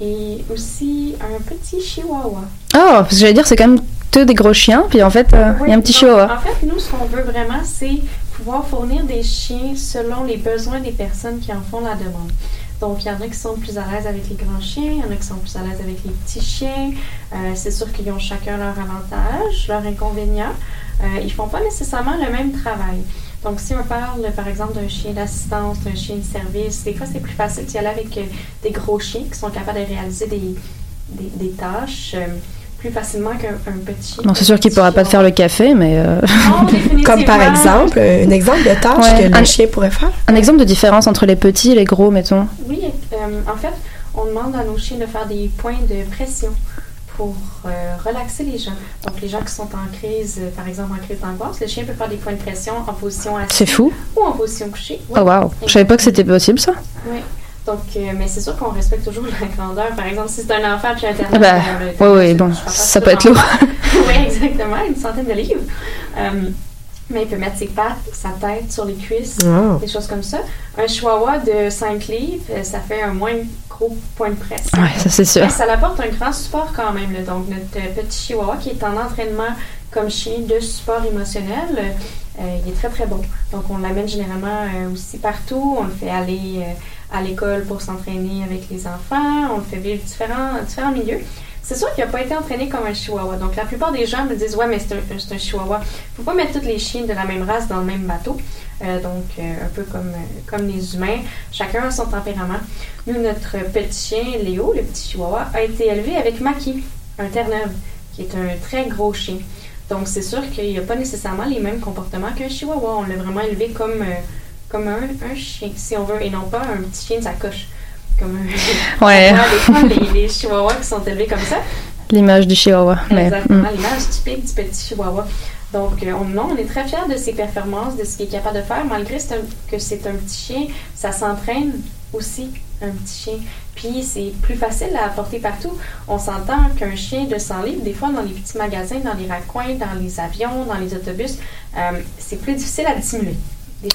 Et aussi un petit chihuahua. Oh, parce que j'allais dire, c'est quand même que des gros chiens, puis en fait, euh, il y a un petit donc, chihuahua. En fait, nous, ce qu'on veut vraiment, c'est pouvoir fournir des chiens selon les besoins des personnes qui en font la demande. Donc, il y en a qui sont plus à l'aise avec les grands chiens, il y en a qui sont plus à l'aise avec les petits chiens. Euh, c'est sûr qu'ils ont chacun leur avantage, leur inconvénient. Euh, ils font pas nécessairement le même travail. Donc, si on parle, par exemple, d'un chien d'assistance, d'un chien de service, des fois, c'est plus facile d'y aller avec euh, des gros chiens qui sont capables de réaliser des, des, tâches euh, plus facilement qu'un un petit chien. Non, c'est sûr qu'il ne pourra pas te faire le café, mais... euh, Comme par exemple, euh, un exemple de tâche Ouais. que le Un- chien pourrait faire. Un exemple de différence entre les petits et les gros, mettons. Oui, euh, en fait, on demande à nos chiens de faire des points de pression pour euh, relaxer les gens. Donc, les gens qui sont en crise, par exemple en crise d'angoisse, le chien peut faire des points de pression en position assise C'est fou. ou en position couchée. Oui. Oh, waouh. Je savais pas que c'était possible, ça. Oui. Donc, euh, mais c'est sûr qu'on respecte toujours la grandeur. Par exemple, si c'est un enfant qui a Internet, Ah bah, ben, ouais, je- bon, ça de peut être lourd. oui, exactement, une centaine de livres. Euh, mais il peut mettre ses pattes, sa tête sur les cuisses, des choses comme ça. Un chihuahua de 5 livres, euh, ça fait un moins gros point de presse. Ouais, ça, c'est sûr. Mais ça apporte un grand support quand même. là. Donc, notre petit chihuahua qui est en entraînement comme chien de support émotionnel, euh, il est très très bon. Donc, on l'amène généralement euh, aussi partout. On le fait aller à l'école pour s'entraîner avec les enfants. On le fait vivre différents, milieux. C'est sûr qu'il n'a pas été entraîné comme un chihuahua. Donc, la plupart des gens me disent Ouais, mais c'est un, un chihuahua. Faut pas mettre tous les chiens de la même race dans le même bateau. Euh, donc, euh, un peu comme, euh, comme les humains. Chacun a son tempérament. Nous, notre petit chien, Léo, le petit chihuahua, a été élevé avec Maki, un Terre-Neuve, qui est un très gros chien. Donc, c'est sûr qu'il n'a pas nécessairement les mêmes comportements qu'un chihuahua. On l'a vraiment élevé comme, euh, comme un, un chien, si on veut, et non pas un petit chien de sacoche. Comme un... Ouais. Les, les chihuahuas qui sont élevés comme ça. L'image du chihuahua. Exactement, hmm. l'image typique du petit chihuahua. Donc, euh, on, non, on est très fiers de ses performances, de ce qu'il est capable de faire, malgré que c'est un petit chien, ça s'entraîne aussi, un petit chien. Puis, c'est plus facile à apporter partout. On s'entend qu'un chien de 100 livres, des fois, dans les petits magasins, dans les raccoins, dans les avions, dans les autobus, euh, c'est plus difficile à dissimuler.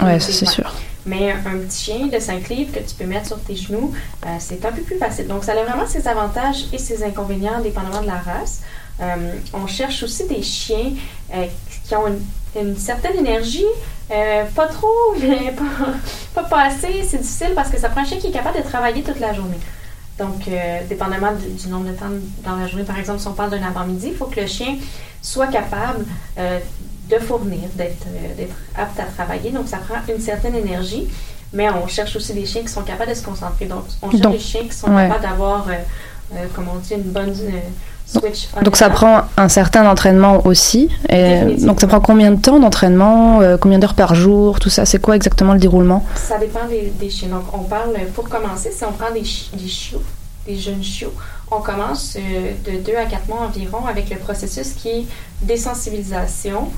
Ouais, ça, c'est sûr. Mais un petit chien de 5 livres que tu peux mettre sur tes genoux, euh, c'est un peu plus facile. Donc, ça a vraiment ses avantages et ses inconvénients, dépendamment de la race. Euh, on cherche aussi des chiens euh, qui ont une, une certaine énergie, pas trop, mais pas, pas, pas assez. C'est difficile parce que ça prend un chien qui est capable de travailler toute la journée. Donc, dépendamment du, du nombre de temps dans la journée, par exemple, si on parle d'un avant-midi, il faut que le chien soit capable de fournir, d'être euh, d'être apte à travailler. Donc, ça prend une certaine énergie. Mais on cherche aussi des chiens qui sont capables de se concentrer. Donc, on cherche Donc, des chiens qui sont ouais. capables d'avoir, euh, euh, comme on dit, une bonne switch. Donc ça prend un certain entraînement aussi. Et donc ça prend combien de temps d'entraînement euh, Combien d'heures par jour Tout ça, c'est quoi exactement le déroulement? Ça dépend des, des chiens. Donc, on parle, pour commencer, si on prend des, chi- des chiots, des jeunes chiots, on commence euh, de 2 à 4 mois environ avec le processus qui est désensibilisation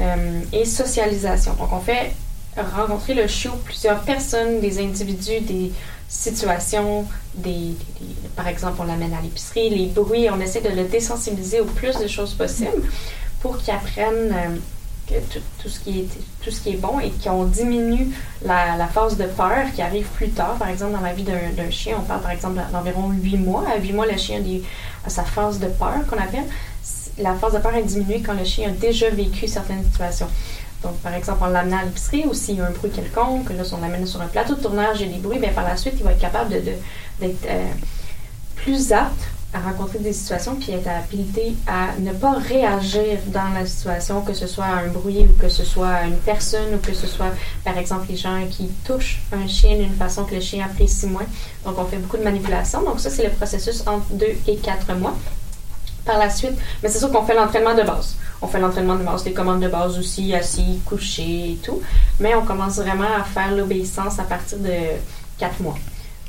euh, et socialisation. Donc, on fait rencontrer le chiot plusieurs personnes, des individus, des situations, des, par exemple, on l'amène à l'épicerie, les bruits, on essaie de le désensibiliser au plus de choses possible pour qu'il apprenne euh, tout, ce qui est, tout ce qui est bon et qu'on diminue la, la phase de peur qui arrive plus tard. Par exemple, dans la vie d'un chien, on parle par exemple d'environ 8 mois. À 8 mois, le chien a sa phase de peur qu'on appelle. la force de peur est diminuée quand le chien a déjà vécu certaines situations. Donc, par exemple, en l'amenant à l'épicerie ou s'il y a un bruit quelconque, là, si on l'amène sur un plateau de tournage, a des bruits, bien, par la suite, il va être capable de, de- d'être euh, plus apte à rencontrer des situations puis être habilité à ne pas réagir dans la situation, que ce soit un bruit ou que ce soit une personne ou que ce soit, par exemple, les gens qui touchent un chien d'une façon que le chien apprécie moins. Donc, on fait beaucoup de manipulation. Donc, ça, c'est le processus entre 2 et 4 mois. Par la suite, mais c'est sûr qu'on fait l'entraînement de base. On fait l'entraînement de base, les commandes de base aussi, assis, couché et tout. Mais on commence vraiment à faire l'obéissance à partir de 4 mois.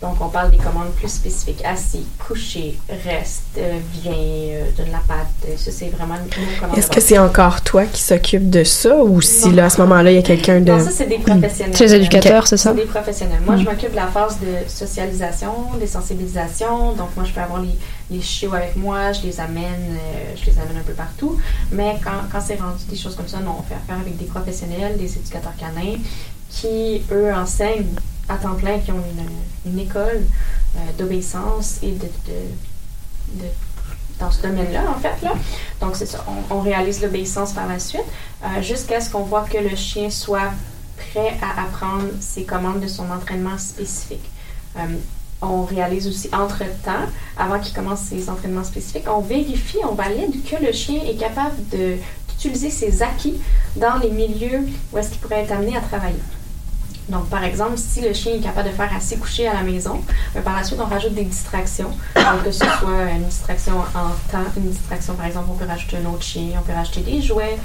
Donc, on parle des commandes plus spécifiques. Assis, couché, reste, euh, viens, euh, donne la patte. Euh, Ça, c'est vraiment nos commandes Est-ce que c'est encore toi qui s'occupe de ça ou si là, à ce moment-là, il y a quelqu'un de. Non, ça, c'est des professionnels. C'est les éducateurs, c'est ça? C'est des professionnels. Moi, Mm. je m'occupe de la phase de socialisation, des sensibilisations. Donc, moi, je peux avoir les, les chiots avec moi, je les amène, euh, je les amène un peu partout. Mais quand, quand c'est rendu des choses comme ça, non, on fait affaire avec des professionnels, des éducateurs canins, qui, eux, enseignent à temps plein, qui ont une, école euh, d'obéissance et de, dans ce domaine-là, en fait. Donc, c'est. On, réalise l'obéissance par la suite euh, jusqu'à ce qu'on voit que le chien soit prêt à apprendre ses commandes de son entraînement spécifique. Euh, on réalise aussi entre-temps, avant qu'il commence ses entraînements spécifiques, on vérifie, on valide que le chien est capable d'utiliser ses acquis dans les milieux où est-ce qu'il pourrait être amené à travailler. Donc, par exemple, si le chien est capable de faire assez coucher à la maison, ben, par la suite, on rajoute des distractions. Donc, que ce soit une distraction en temps, une distraction, par exemple, on peut rajouter un autre chien, on peut rajouter des jouets.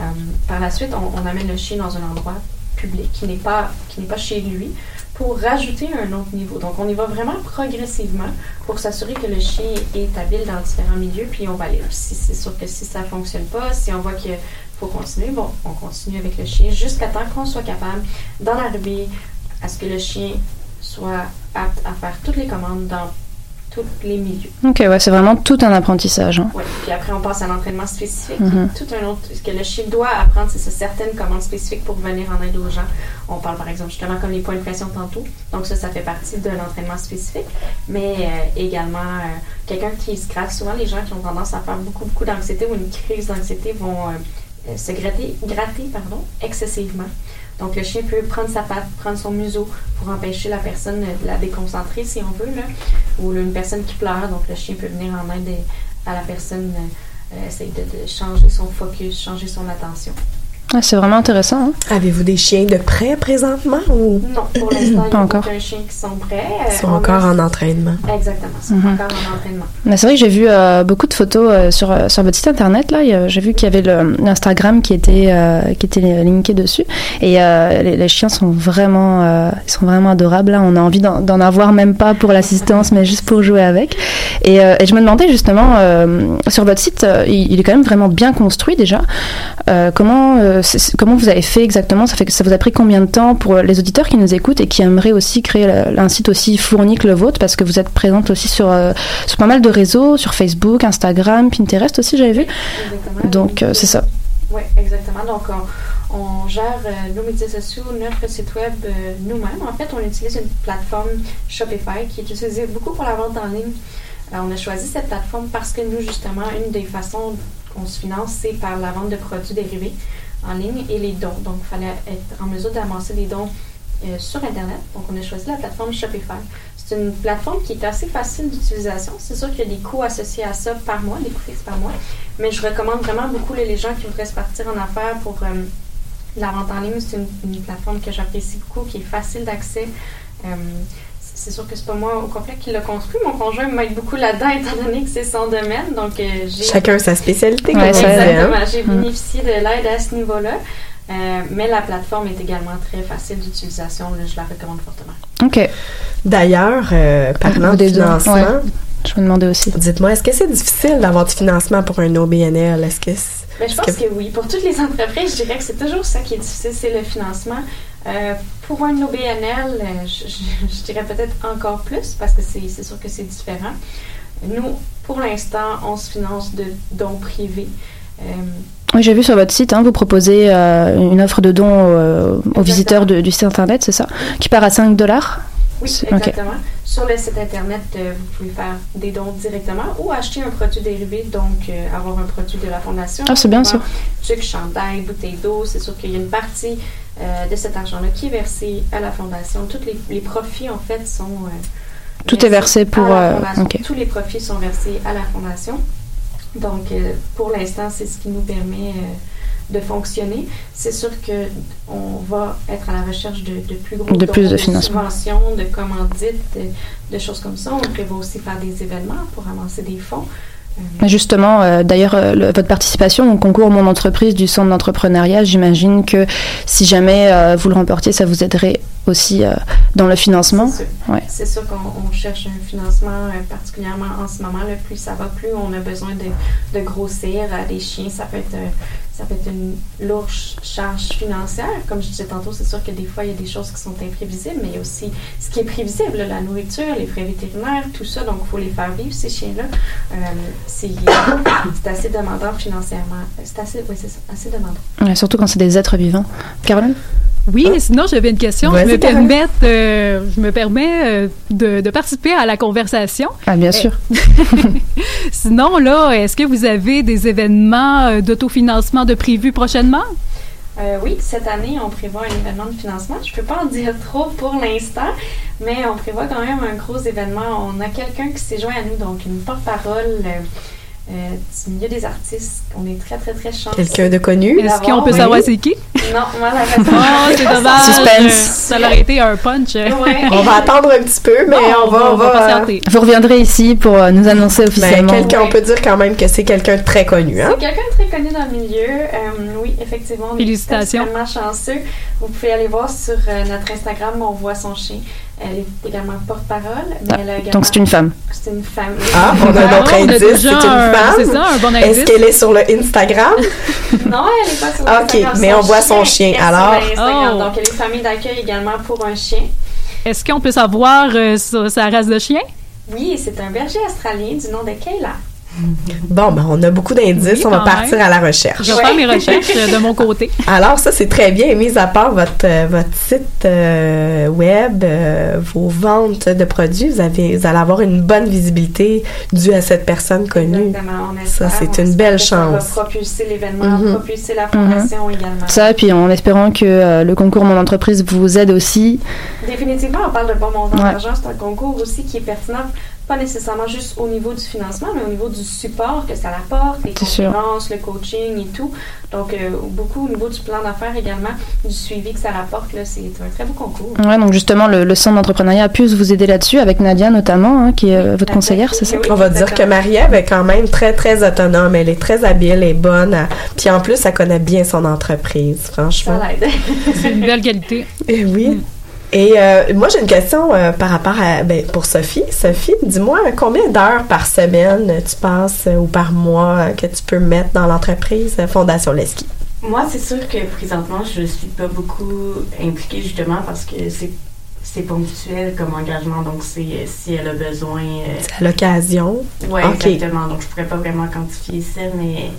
Euh, par la suite, on, amène le chien dans un endroit public qui n'est pas, qui n'est pas chez lui pour rajouter un autre niveau. Donc, on y va vraiment progressivement pour s'assurer que le chien est habile dans différents milieux, puis on valide. Si c'est sûr que si ça ne fonctionne pas, si on voit qu'il faut continuer, bon, on continue avec le chien jusqu'à temps qu'on soit capable d'en arriver à ce que le chien soit apte à faire toutes les commandes dans tous les milieux. Ok, ouais, c'est vraiment tout un apprentissage. hein. Ouais. Puis après, on passe à l'entraînement spécifique. Mhm. Tout un autre. Ce que le chien doit apprendre, c'est certaines commandes spécifiques pour venir en aide aux gens. On parle par exemple justement comme les points de pression tantôt. Donc ça, ça fait partie de l'entraînement spécifique. Mais euh, également, euh, quelqu'un qui se gratte, souvent les gens qui ont tendance à faire beaucoup, beaucoup d'anxiété ou une crise d'anxiété vont euh, euh, se gratter, gratter pardon, excessivement. Donc le chien peut prendre sa patte, prendre son museau pour empêcher la personne de la déconcentrer si on veut, là. ou une personne qui pleure, donc le chien peut venir en aide à la personne, euh, euh, essayer de changer son focus, changer son attention. Ah, c'est vraiment intéressant. hein. Avez-vous des chiens de prêt présentement ou? Non, pour l'instant, il n'y Pas a encore. aucun chien qui sont prêts. ils sont Euh, on encore a- en entraînement? Exactement, ils sont Mhm. encore en entraînement. Mais c'est vrai que j'ai vu euh, beaucoup de photos euh, sur, euh, sur votre site internet. Là, j'ai vu qu'il y avait l'Instagram qui était euh, qui était linké dessus. Et euh, les, les chiens sont vraiment euh, ils sont vraiment adorables. Là, on a envie d'en avoir même pas pour l'assistance, mais juste pour jouer avec. Et, euh, et je me demandais justement euh, sur votre site, euh, il, il est quand même vraiment bien construit déjà. Euh, comment euh, comment vous avez fait exactement? Ça fait que ça vous a pris combien de temps pour les auditeurs qui nous écoutent et qui aimeraient aussi créer la- un site aussi fourni que le vôtre? Parce que vous êtes présente aussi sur euh, sur pas mal de réseaux, sur Facebook, Instagram, Pinterest aussi, j'avais vu. Exactement. Donc, euh, c'est ça. Oui, exactement. Donc, on, on gère euh, nos médias sociaux, notre site web euh, nous-mêmes. En fait, on utilise une plateforme Shopify qui est utilisée beaucoup pour la vente en ligne. Euh, on a choisi cette plateforme parce que nous, justement, une des façons qu'on se finance, c'est par la vente de produits dérivés en ligne et les dons. Donc, il fallait être en mesure d'amasser des dons euh, sur Internet. Donc, on a choisi la plateforme Shopify. C'est une plateforme qui est assez facile d'utilisation. C'est sûr qu'il y a des coûts associés à ça par mois, des coûts fixes par mois. Mais je recommande vraiment beaucoup les gens qui voudraient se partir en affaires pour euh, la vente en ligne. C'est une, une plateforme que j'apprécie beaucoup, qui est facile d'accès. Euh, c'est sûr que c'est pas moi au complet qui l'a construit. Mon conjoint m'aide beaucoup là-dedans, étant donné que c'est son domaine. Donc, euh, j'ai Chacun sa spécialité, Ouais, comme on ça disait, hein? Exactement. J'ai Mm. bénéficié de l'aide à ce niveau-là. Euh, mais la plateforme est également très facile d'utilisation. Je la recommande fortement. Ok. D'ailleurs, euh, parlant Vous de financement, ouais. Je me demandais aussi. dites-moi, est-ce que c'est difficile d'avoir du financement pour un OBNL? Est-ce que c'est- Mais je pense que- que... oui. Pour toutes les entreprises, je dirais que c'est toujours ça qui est difficile, c'est le financement. Euh, pour un OBNL, euh, je, je- je dirais peut-être encore plus parce que c'est sûr que c'est différent. Nous, pour l'instant, on se finance de dons privés. Euh, Oui, j'ai vu sur votre site, hein, vous proposez euh, une offre de don euh, aux visiteurs de- du site internet, c'est ça? Qui part à 5 dollars? Oui, exactement. Sur le site Internet, vous pouvez faire des dons directement ou acheter un produit dérivé, donc avoir un produit de la Fondation. Ah, c'est bien ça. Sucre, chandail, bouteille d'eau. C'est sûr qu'il y a une partie de cet argent-là qui est versé à la Fondation. Tous les, les profits, en fait, sont... euh, Tout est versé pour, euh. Tous les profits sont versés à la Fondation. Donc, euh, pour l'instant, c'est ce qui nous permet euh, de fonctionner. C'est sûr que on va être à la recherche de, de plus gros De plus de financement. subventions, de commandites, de, de choses comme ça. On prévoit aussi faire des événements pour amasser des fonds. Mais Justement, euh, d'ailleurs, euh, votre participation au concours Mon entreprise du centre d'entrepreneuriat, j'imagine que si jamais euh, vous le remportiez, ça vous aiderait aussi dans le financement. C'est sûr. Ouais. C'est sûr qu'on on cherche un financement, particulièrement en ce moment. Là, plus ça va, plus on a besoin de, de grossir. Les chiens, ça peut être, ça peut être une lourde ch- charge financière. Comme je disais tantôt, c'est sûr que des fois, il y a des choses qui sont imprévisibles, mais il y a aussi ce qui est prévisible, la nourriture, les frais vétérinaires, tout ça. Donc, il faut les faire vivre, ces chiens-là. Euh, c'est assez demandant financièrement. C'est assez, oui, assez demandant. Surtout quand c'est des êtres vivants. Caroline? Oui, sinon j'avais une question. Je me, permets, euh, je me permets euh, de, de participer à la conversation. Ah, bien sûr. Sinon, là, est-ce que vous avez des événements euh, d'autofinancement de prévus prochainement? Euh, oui, cette année, on prévoit un événement de financement. Je ne peux pas en dire trop pour l'instant, mais on prévoit quand même un gros événement. On a quelqu'un qui s'est joint à nous, donc une porte-parole euh, du milieu des artistes. On est très, très, très chanceux. Quelqu'un de connu? Est-ce qu'on peut Oui. savoir c'est qui? Non, malheureusement. Oh, c'est dommage. Suspense. Ça aurait été un punch. On va attendre un petit peu, mais Non, on va, on va, euh. Vous reviendrez ici pour euh, nous annoncer ben, officiellement. quelqu'un, on peut dire quand même que c'est quelqu'un de très connu, hein? C'est quelqu'un de très connu dans le milieu. Euh, oui, effectivement. on est Félicitations. extrêmement chanceux. Vous pouvez aller voir sur euh, notre Instagram, on voit son chien. Elle est également porte-parole, mais elle a également... Ah, Donc c'est une femme. C'est une femme. Ah, on a un Ah, autre on a indice, c'est une un- femme. c'est ça, un bon Est-ce indice. qu'elle est sur le Instagram? Non, elle n'est pas sur Ok, Instagram. mais on voit son chien. Alors-. Oh. Donc, elle est famille d'accueil également pour un chien. Est-ce qu'on peut savoir euh, sa, sa race de chien? Oui, c'est un berger australien du nom de Kayla. Bon, ben, on a beaucoup d'indices, Oui, on va partir même. à la recherche. Je vais faire mes recherches euh, de mon côté. Alors ça, c'est très bien. Mis à part votre, euh, votre site euh, web, euh, vos ventes de produits, vous, avez, vous allez avoir une bonne visibilité due à cette personne connue. Exactement, on Ça, c'est une belle que Ça chance. va propulser l'événement, Mhm. propulser la fondation également. Ça, puis en espérant que euh, le concours Mon entreprise vous aide aussi. Définitivement, on parle de bon montant Ouais. d'argent. C'est un concours aussi qui est pertinent, pas nécessairement juste au niveau du financement, mais au niveau du support que ça apporte, les conférences, le coaching et tout. Donc, euh, beaucoup au niveau du plan d'affaires également, du suivi que ça rapporte. là, C'est un très beau concours. Ouais, donc justement, le, le centre d'entrepreneuriat a pu vous aider là-dessus, avec Nadia notamment, hein, qui est euh, votre conseillère, c'est ça? On va dire que Marie-Ève est quand même très, très autonome. Elle est très habile, est bonne. à- Puis en plus, elle connaît bien son entreprise, franchement. Ça l'aide. C'est une belle qualité. Eh oui. Et euh, moi, j'ai une question euh, par rapport à ben, pour Sophie. Sophie, dis-moi combien d'heures par semaine tu passes euh, ou par mois euh, que tu peux mettre dans l'entreprise Fondation Leski? Moi, c'est sûr que présentement, je suis pas beaucoup impliquée justement parce que c'est c'est ponctuel comme engagement, donc c'est si elle a besoin. euh, À l'occasion? Ok. exactement. Donc je pourrais pas vraiment quantifier ça, mais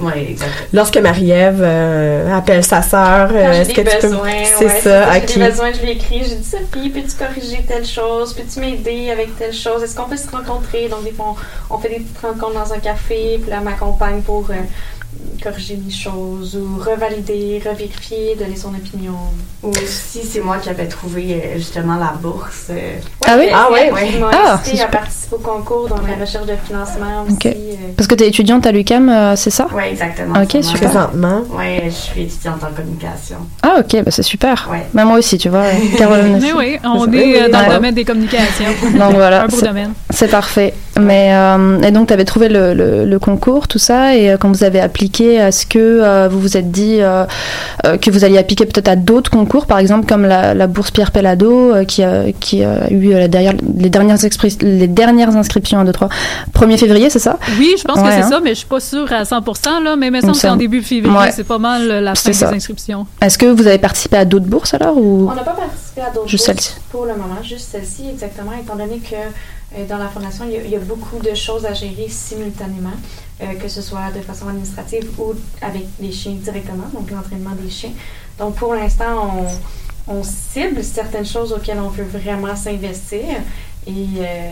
ouais, exactement. Lorsque Marie-Ève euh, appelle sa sœur, euh, j'ai est-ce que tu peux... besoins, C'est ouais, ça, J'ai ok. des besoins, je lui écris, j'ai dit Sophie, peux-tu corriger telle chose, peux-tu m'aider avec telle chose, est-ce qu'on peut se rencontrer? Donc des fois, on, on fait des petites rencontres dans un café, puis là, m'accompagne pour euh, corriger mes choses ou revalider, revérifier, donner son opinion. Ou si c'est moi qui avais trouvé euh, justement la bourse. euh, Ah oui? puis Ah elle, ouais? Ah, incité à participer au concours, donc la recherche de financement aussi. Ok. euh, Parce que tu es étudiante à l'UCAM, euh, c'est ça? Ouais, exactement. Ok, super. Présentement. Ouais, je suis étudiante en communication. Ah, ok, bah, c'est super. Ouais. Ben, moi aussi, tu vois, Caroline aussi. Mais oui, on Oui, est oui, euh, dans ouais. le domaine des communications. Donc voilà, Un beau c'est- domaine. C'est parfait. Mais euh, et donc tu avais trouvé le, le, le concours, tout ça, et euh, quand vous avez appliqué, est-ce que euh, vous vous êtes dit euh, euh, que vous alliez appliquer peut-être à d'autres concours, par exemple comme la, la bourse Pierre Pellado, euh, qui a qui a eu euh, derrière les dernières expri- les dernières inscriptions 1 2 3 1er février, c'est ça? Oui, je pense que c'est hein. ça, mais je suis pas sûre à 100 là, mais il me semble me que c'est en semble. début février, Ouais. c'est pas mal la fin C'est des ça. inscriptions. Est-ce que vous avez participé à d'autres bourses alors ou? On n'a pas participé à d'autres Juste bourses celle-ci. pour le moment, juste celle-ci exactement, étant donné que dans la fondation, il y, a, beaucoup de choses à gérer simultanément, euh, que ce soit de façon administrative ou avec les chiens directement, donc l'entraînement des chiens. Donc pour l'instant, on cible certaines choses auxquelles on veut vraiment s'investir et euh,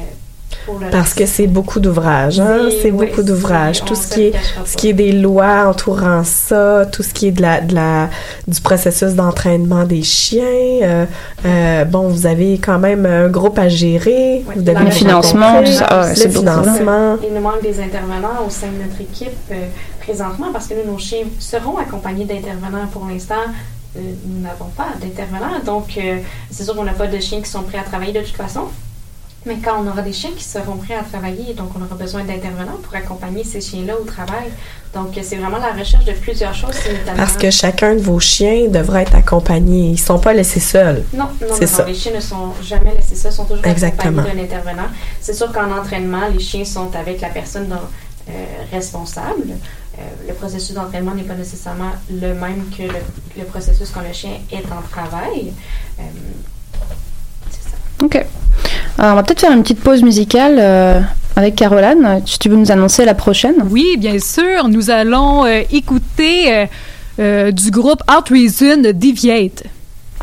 Parce que c'est beaucoup d'ouvrages, hein? C'est- beaucoup d'ouvrages. c'est- Tout ce qui le est, ce qui est des lois entourant ça, tout ce qui est de la, de la, du processus d'entraînement des chiens. euh, euh, bon, vous avez quand même un groupe à gérer. vous devez Le vous financement, ça, ouais, le financement. Il nous manque des intervenants au sein de notre équipe euh, présentement parce que nous, nos chiens seront accompagnés d'intervenants pour l'instant. nous n'avons pas d'intervenants, donc c'est sûr qu'on n'a pas de chiens qui sont prêts à travailler de toute façon. Mais quand on aura des chiens qui seront prêts à travailler, donc on aura besoin d'intervenants pour accompagner ces chiens-là au travail. Donc c'est vraiment la recherche de plusieurs choses. Parce que chacun de vos chiens devrait être accompagné. Ils sont pas laissés seuls. Non, non, non, les chiens ne sont jamais laissés ça, sont toujours Exactement. accompagnés d'un intervenant. C'est sûr qu'en entraînement, les chiens sont avec la personne euh, responsable. Euh, le processus d'entraînement n'est pas nécessairement le même que le, le processus quand le chien est en travail. Euh, Ok. Alors, on va peut-être faire une petite pause musicale euh, avec Caroline. Si tu veux nous annoncer la prochaine. Oui, bien sûr. Nous allons euh, écouter euh, du groupe Out Reason de Deviate.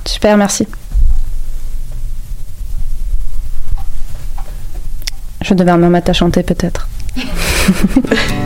Super, merci. Je devais me mettre à chanter peut-être.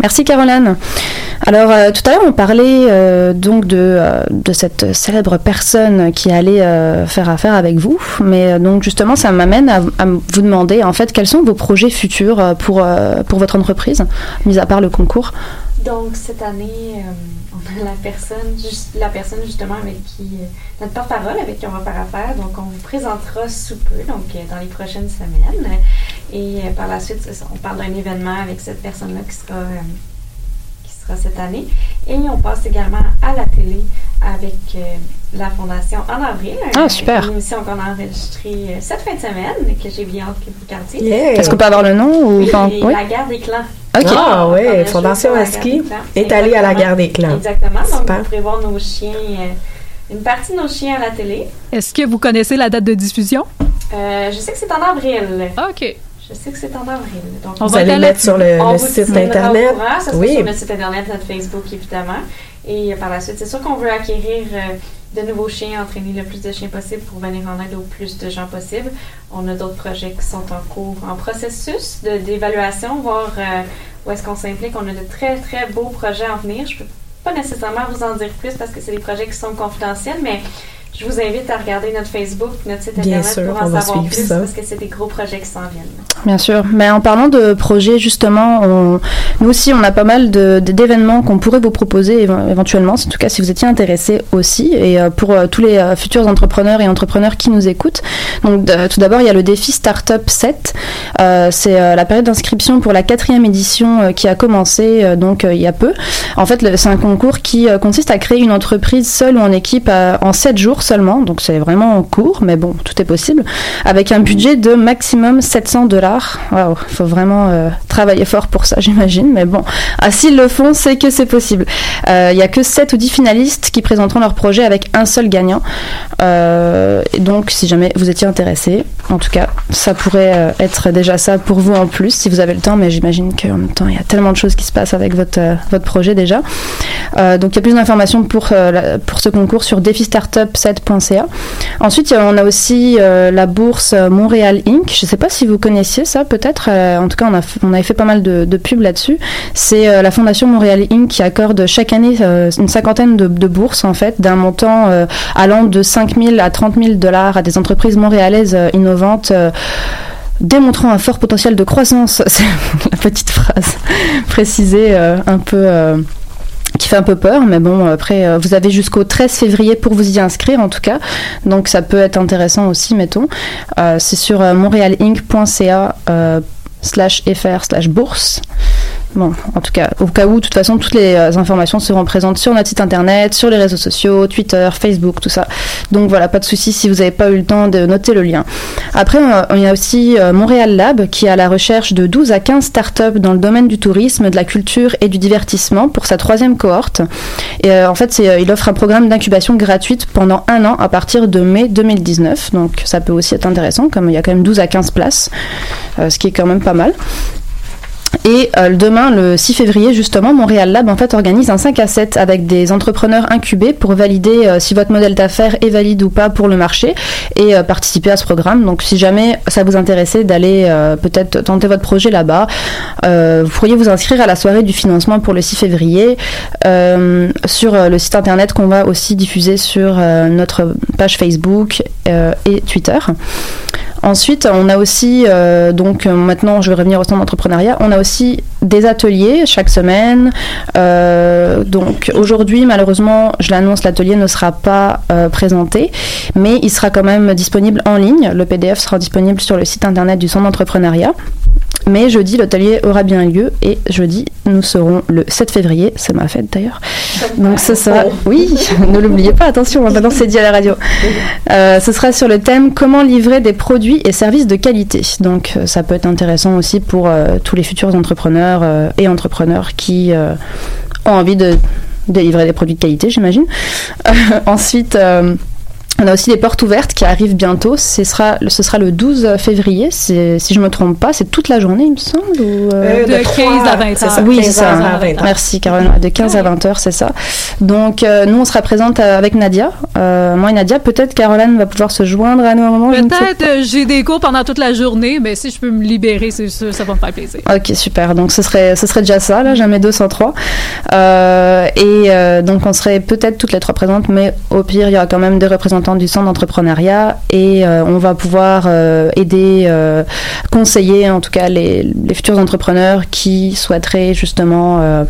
Merci Caroline. Alors euh, tout à l'heure on parlait euh, donc de, euh, de cette célèbre personne qui allait faire affaire avec vous, mais donc justement ça m'amène à, vous demander en fait quels sont vos projets futurs pour, pour votre entreprise, mis à part le concours? Donc, cette année, on a la personne, la personne justement avec qui, notre porte-parole avec qui on va faire affaire. Donc, on vous présentera sous peu, donc dans les prochaines semaines. Et euh, par la suite, on parle d'un événement avec cette personne-là qui sera, euh, qui sera cette année. Et on passe également à la télé avec euh, la Fondation en avril. Ah, super. Une émission qu'on a enregistrée euh, cette fin de semaine, que j'ai bien hâte que vous regardiez. Yeah. Est-ce qu'on peut avoir le nom ou Oui, Oui. La guerre des clans. Ok. Ah oui, Fondation Aski est allée à la guerre des clans. Exactement. Donc, Super. vous pourrez voir nos chiens, euh, une partie de nos chiens à la télé. Est-ce que vous connaissez la date de diffusion? Euh, je sais que c'est en avril. OK. Je sais que c'est en avril. Donc, On Vous va allez le mettre sur le, site internet. Courant. Ça sera Oui. sur le site internet, notre Facebook, évidemment. Et par la suite, c'est sûr qu'on veut acquérir euh, de nouveaux chiens, entraîner le plus de chiens possible pour venir en aide au plus de gens possible. On a d'autres projets qui sont en cours, en processus de- d'évaluation, voir euh, où est-ce qu'on s'implique. On a de très, très beaux projets à venir. Je peux pas nécessairement vous en dire plus parce que c'est des projets qui sont confidentiels, mais je vous invite à regarder notre Facebook, notre site Bien internet sûr, pour en on va savoir suivre plus ça. parce que c'est des gros projets qui s'en viennent. Bien sûr. Mais en parlant de projets, justement, on- nous aussi, on a pas mal d'événements qu'on pourrait vous proposer éve- éventuellement, en tout cas si vous étiez intéressé aussi, et euh, pour euh, tous les euh, futurs entrepreneurs et entrepreneurs qui nous écoutent. Donc, tout d'abord, il y a le défi Startup 7. Euh, C'est euh, la période d'inscription pour la quatrième édition euh, qui a commencé donc il y a peu. En fait, c'est un concours qui consiste à créer une entreprise seule ou en équipe en 7 jours seulement. Donc, c'est vraiment court, mais bon, tout est possible. Avec un budget de maximum 700 dollars. Waouh, faut vraiment euh, travailler fort pour ça, j'imagine. Mais bon, ah, s'ils le font, c'est que c'est possible. Euh, Il y a que 7 ou 10 finalistes qui présenteront leur projet avec un seul gagnant. Euh, et donc, si jamais vous étiez intéressé, en tout cas, ça pourrait être déjà ça pour vous en plus, si vous avez le temps. Mais j'imagine qu'en même temps, il y a tellement de choses qui se passent avec votre, votre projet déjà. Donc, il y a plus d'informations pour, pour ce concours sur défistartup7.ca. Ensuite, on a aussi euh, la bourse euh, Montréal Inc. Je ne sais pas si vous connaissiez ça, peut-être. Euh, en tout cas, on, avait fait pas mal de, pubs là-dessus. C'est la fondation Montréal Inc. qui accorde chaque année une cinquantaine de, bourses, en fait, d'un montant allant de 5 000 à 30 000 dollars à des entreprises montréalaises innovantes. démontrant un fort potentiel de croissance, c'est la petite phrase précisée un peu qui fait un peu peur, mais bon, après, euh, vous avez jusqu'au 13 février pour vous y inscrire, en tout cas. Donc, ça peut être intéressant aussi, mettons. Euh, c'est sur euh, montrealinc.ca slash fr slash bourse. Bon, en tout cas, au cas où, de toute façon, toutes les euh, informations seront présentes sur notre site internet, sur les réseaux sociaux, Twitter, Facebook, tout ça. Donc voilà, pas de souci si vous n'avez pas eu le temps de noter le lien. Après, on y a aussi euh, Montréal Lab qui est à la recherche de 12 à 15 startups dans le domaine du tourisme, de la culture et du divertissement pour sa troisième cohorte. Et euh, en fait, il offre un programme d'incubation gratuite pendant un an à partir de mai 2019. Donc ça peut aussi être intéressant, comme il y a quand même 12 à 15 places, ce qui est quand même pas mal. Et euh, demain, le 6 février, justement, Montréal Lab en fait organise un 5 à 7 avec des entrepreneurs incubés pour valider euh, si votre modèle d'affaires est valide ou pas pour le marché et euh, participer à ce programme. Donc, si jamais ça vous intéressait d'aller peut-être tenter votre projet là-bas, vous pourriez vous inscrire à la soirée du financement pour le 6 février sur le site internet qu'on va aussi diffuser sur notre page Facebook et Twitter. Ensuite, on a aussi, donc maintenant je vais revenir au centre d'entrepreneuriat, on a aussi aussi des ateliers chaque semaine. Euh, donc aujourd'hui, malheureusement, je l'annonce, l'atelier ne sera pas euh, présenté, mais il sera quand même disponible en ligne. Le PDF sera disponible sur le site internet du centre d'entrepreneuriat. Mais jeudi, l'atelier aura bien lieu et jeudi, nous serons le 7 février, c'est ma fête d'ailleurs. Donc ce sera, oui, ne l'oubliez pas, attention, maintenant c'est dit à la radio. Euh, ce sera sur le thème comment livrer des produits et services de qualité. Donc ça peut être intéressant aussi pour tous les futurs entrepreneurs euh, et entrepreneurs qui euh, ont envie de délivrer des produits de qualité, j'imagine. Euh, ensuite. Euh, On a aussi les portes ouvertes qui arrivent bientôt. Ce sera, ce sera le 12 février, si je me trompe pas. C'est toute la journée, il me semble. Ou euh, de, 15 à 20 heures. Oui, c'est ça. Merci, Caroline. De 15 à 20 heures, c'est ça. Donc, euh, nous, on sera présente avec Nadia. Euh, moi et Nadia, peut-être Caroline va pouvoir se joindre à nous à un moment. Peut-être. J'ai des cours pendant toute la journée, mais si je peux me libérer, c'est sûr, ça va me faire plaisir. Ok, super. Donc, ce serait, ce serait déjà ça, là, jamais 203. et donc, on serait peut-être toutes les trois présentes, mais au pire, il y aura quand même des représentants du centre d'entrepreneuriat et euh, on va pouvoir euh, aider, euh, conseiller en tout cas les, futurs entrepreneurs qui souhaiteraient justement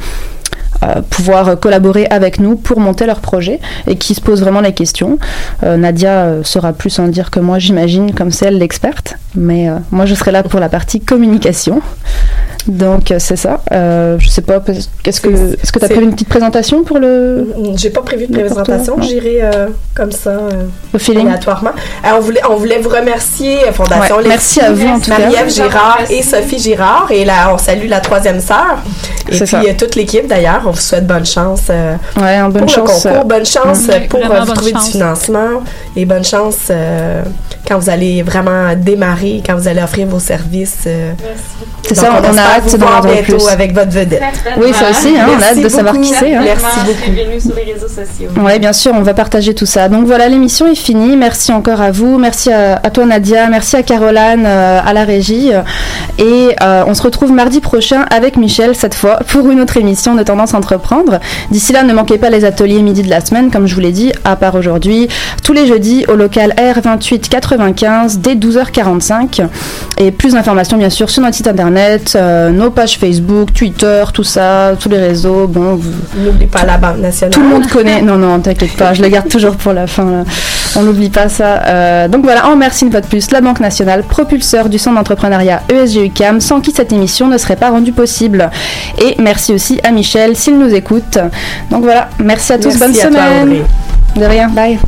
pouvoir collaborer avec nous pour monter leur projet et qui se posent vraiment les questions. Nadia sera plus en dire que moi, j'imagine, comme c'est elle l'experte, mais moi je serai là pour la partie communication. Donc c'est ça. Euh, je sais pas, qu'est-ce que est-ce que tu as prévu une petite présentation pour le J'ai pas prévu de présentation, j'irai euh, comme ça euh, au feeling. aléatoirement. on voulait on voulait vous remercier Fondation ouais, Merci à vous en tout Marie-Ève Girard et Sophie Girard. Et là on salue la troisième sœur. Et puis euh, toute l'équipe d'ailleurs, on vous souhaite bonne chance ouais, bonne pour chance, le concours, bonne chance pour vous trouver du financement. Et bonne chance quand vous allez vraiment démarrer, quand vous allez offrir vos services. C'est ça, on, a hâte d'en avoir plus. avec votre vedette. Oui, ça aussi, hein, on a hâte de savoir qui c'est. Hein. Merci beaucoup. Bienvenue sur les réseaux sociaux. Oui, bien sûr, on va partager tout ça. Donc voilà, l'émission est finie. Merci encore à vous. Merci à, toi, Nadia. Merci à Caroline, euh, à la régie. Et euh, on se retrouve mardi prochain avec Michel, cette fois, pour une autre émission de Tendance Entreprendre. D'ici là, ne manquez pas les ateliers midi de la semaine, comme je vous l'ai dit, à part aujourd'hui, tous les jeudis au local R2895 dès 12h45. Et plus d'informations, bien sûr, sur notre site internet, euh, nos pages Facebook, Twitter, tout ça, tous les réseaux. Bon, n'oublie pas la Banque nationale. Tout le monde connaît. Non, non, t'inquiète pas, je la garde toujours pour la fin. On n'oublie pas ça. Euh, donc voilà, on remercie une fois de plus la Banque nationale, propulseur du centre d'entrepreneuriat ESG sans qui cette émission ne serait pas rendue possible. Et merci aussi à Michel s'il nous écoute. Donc voilà, merci à tous, bonne semaine. de rien, bye.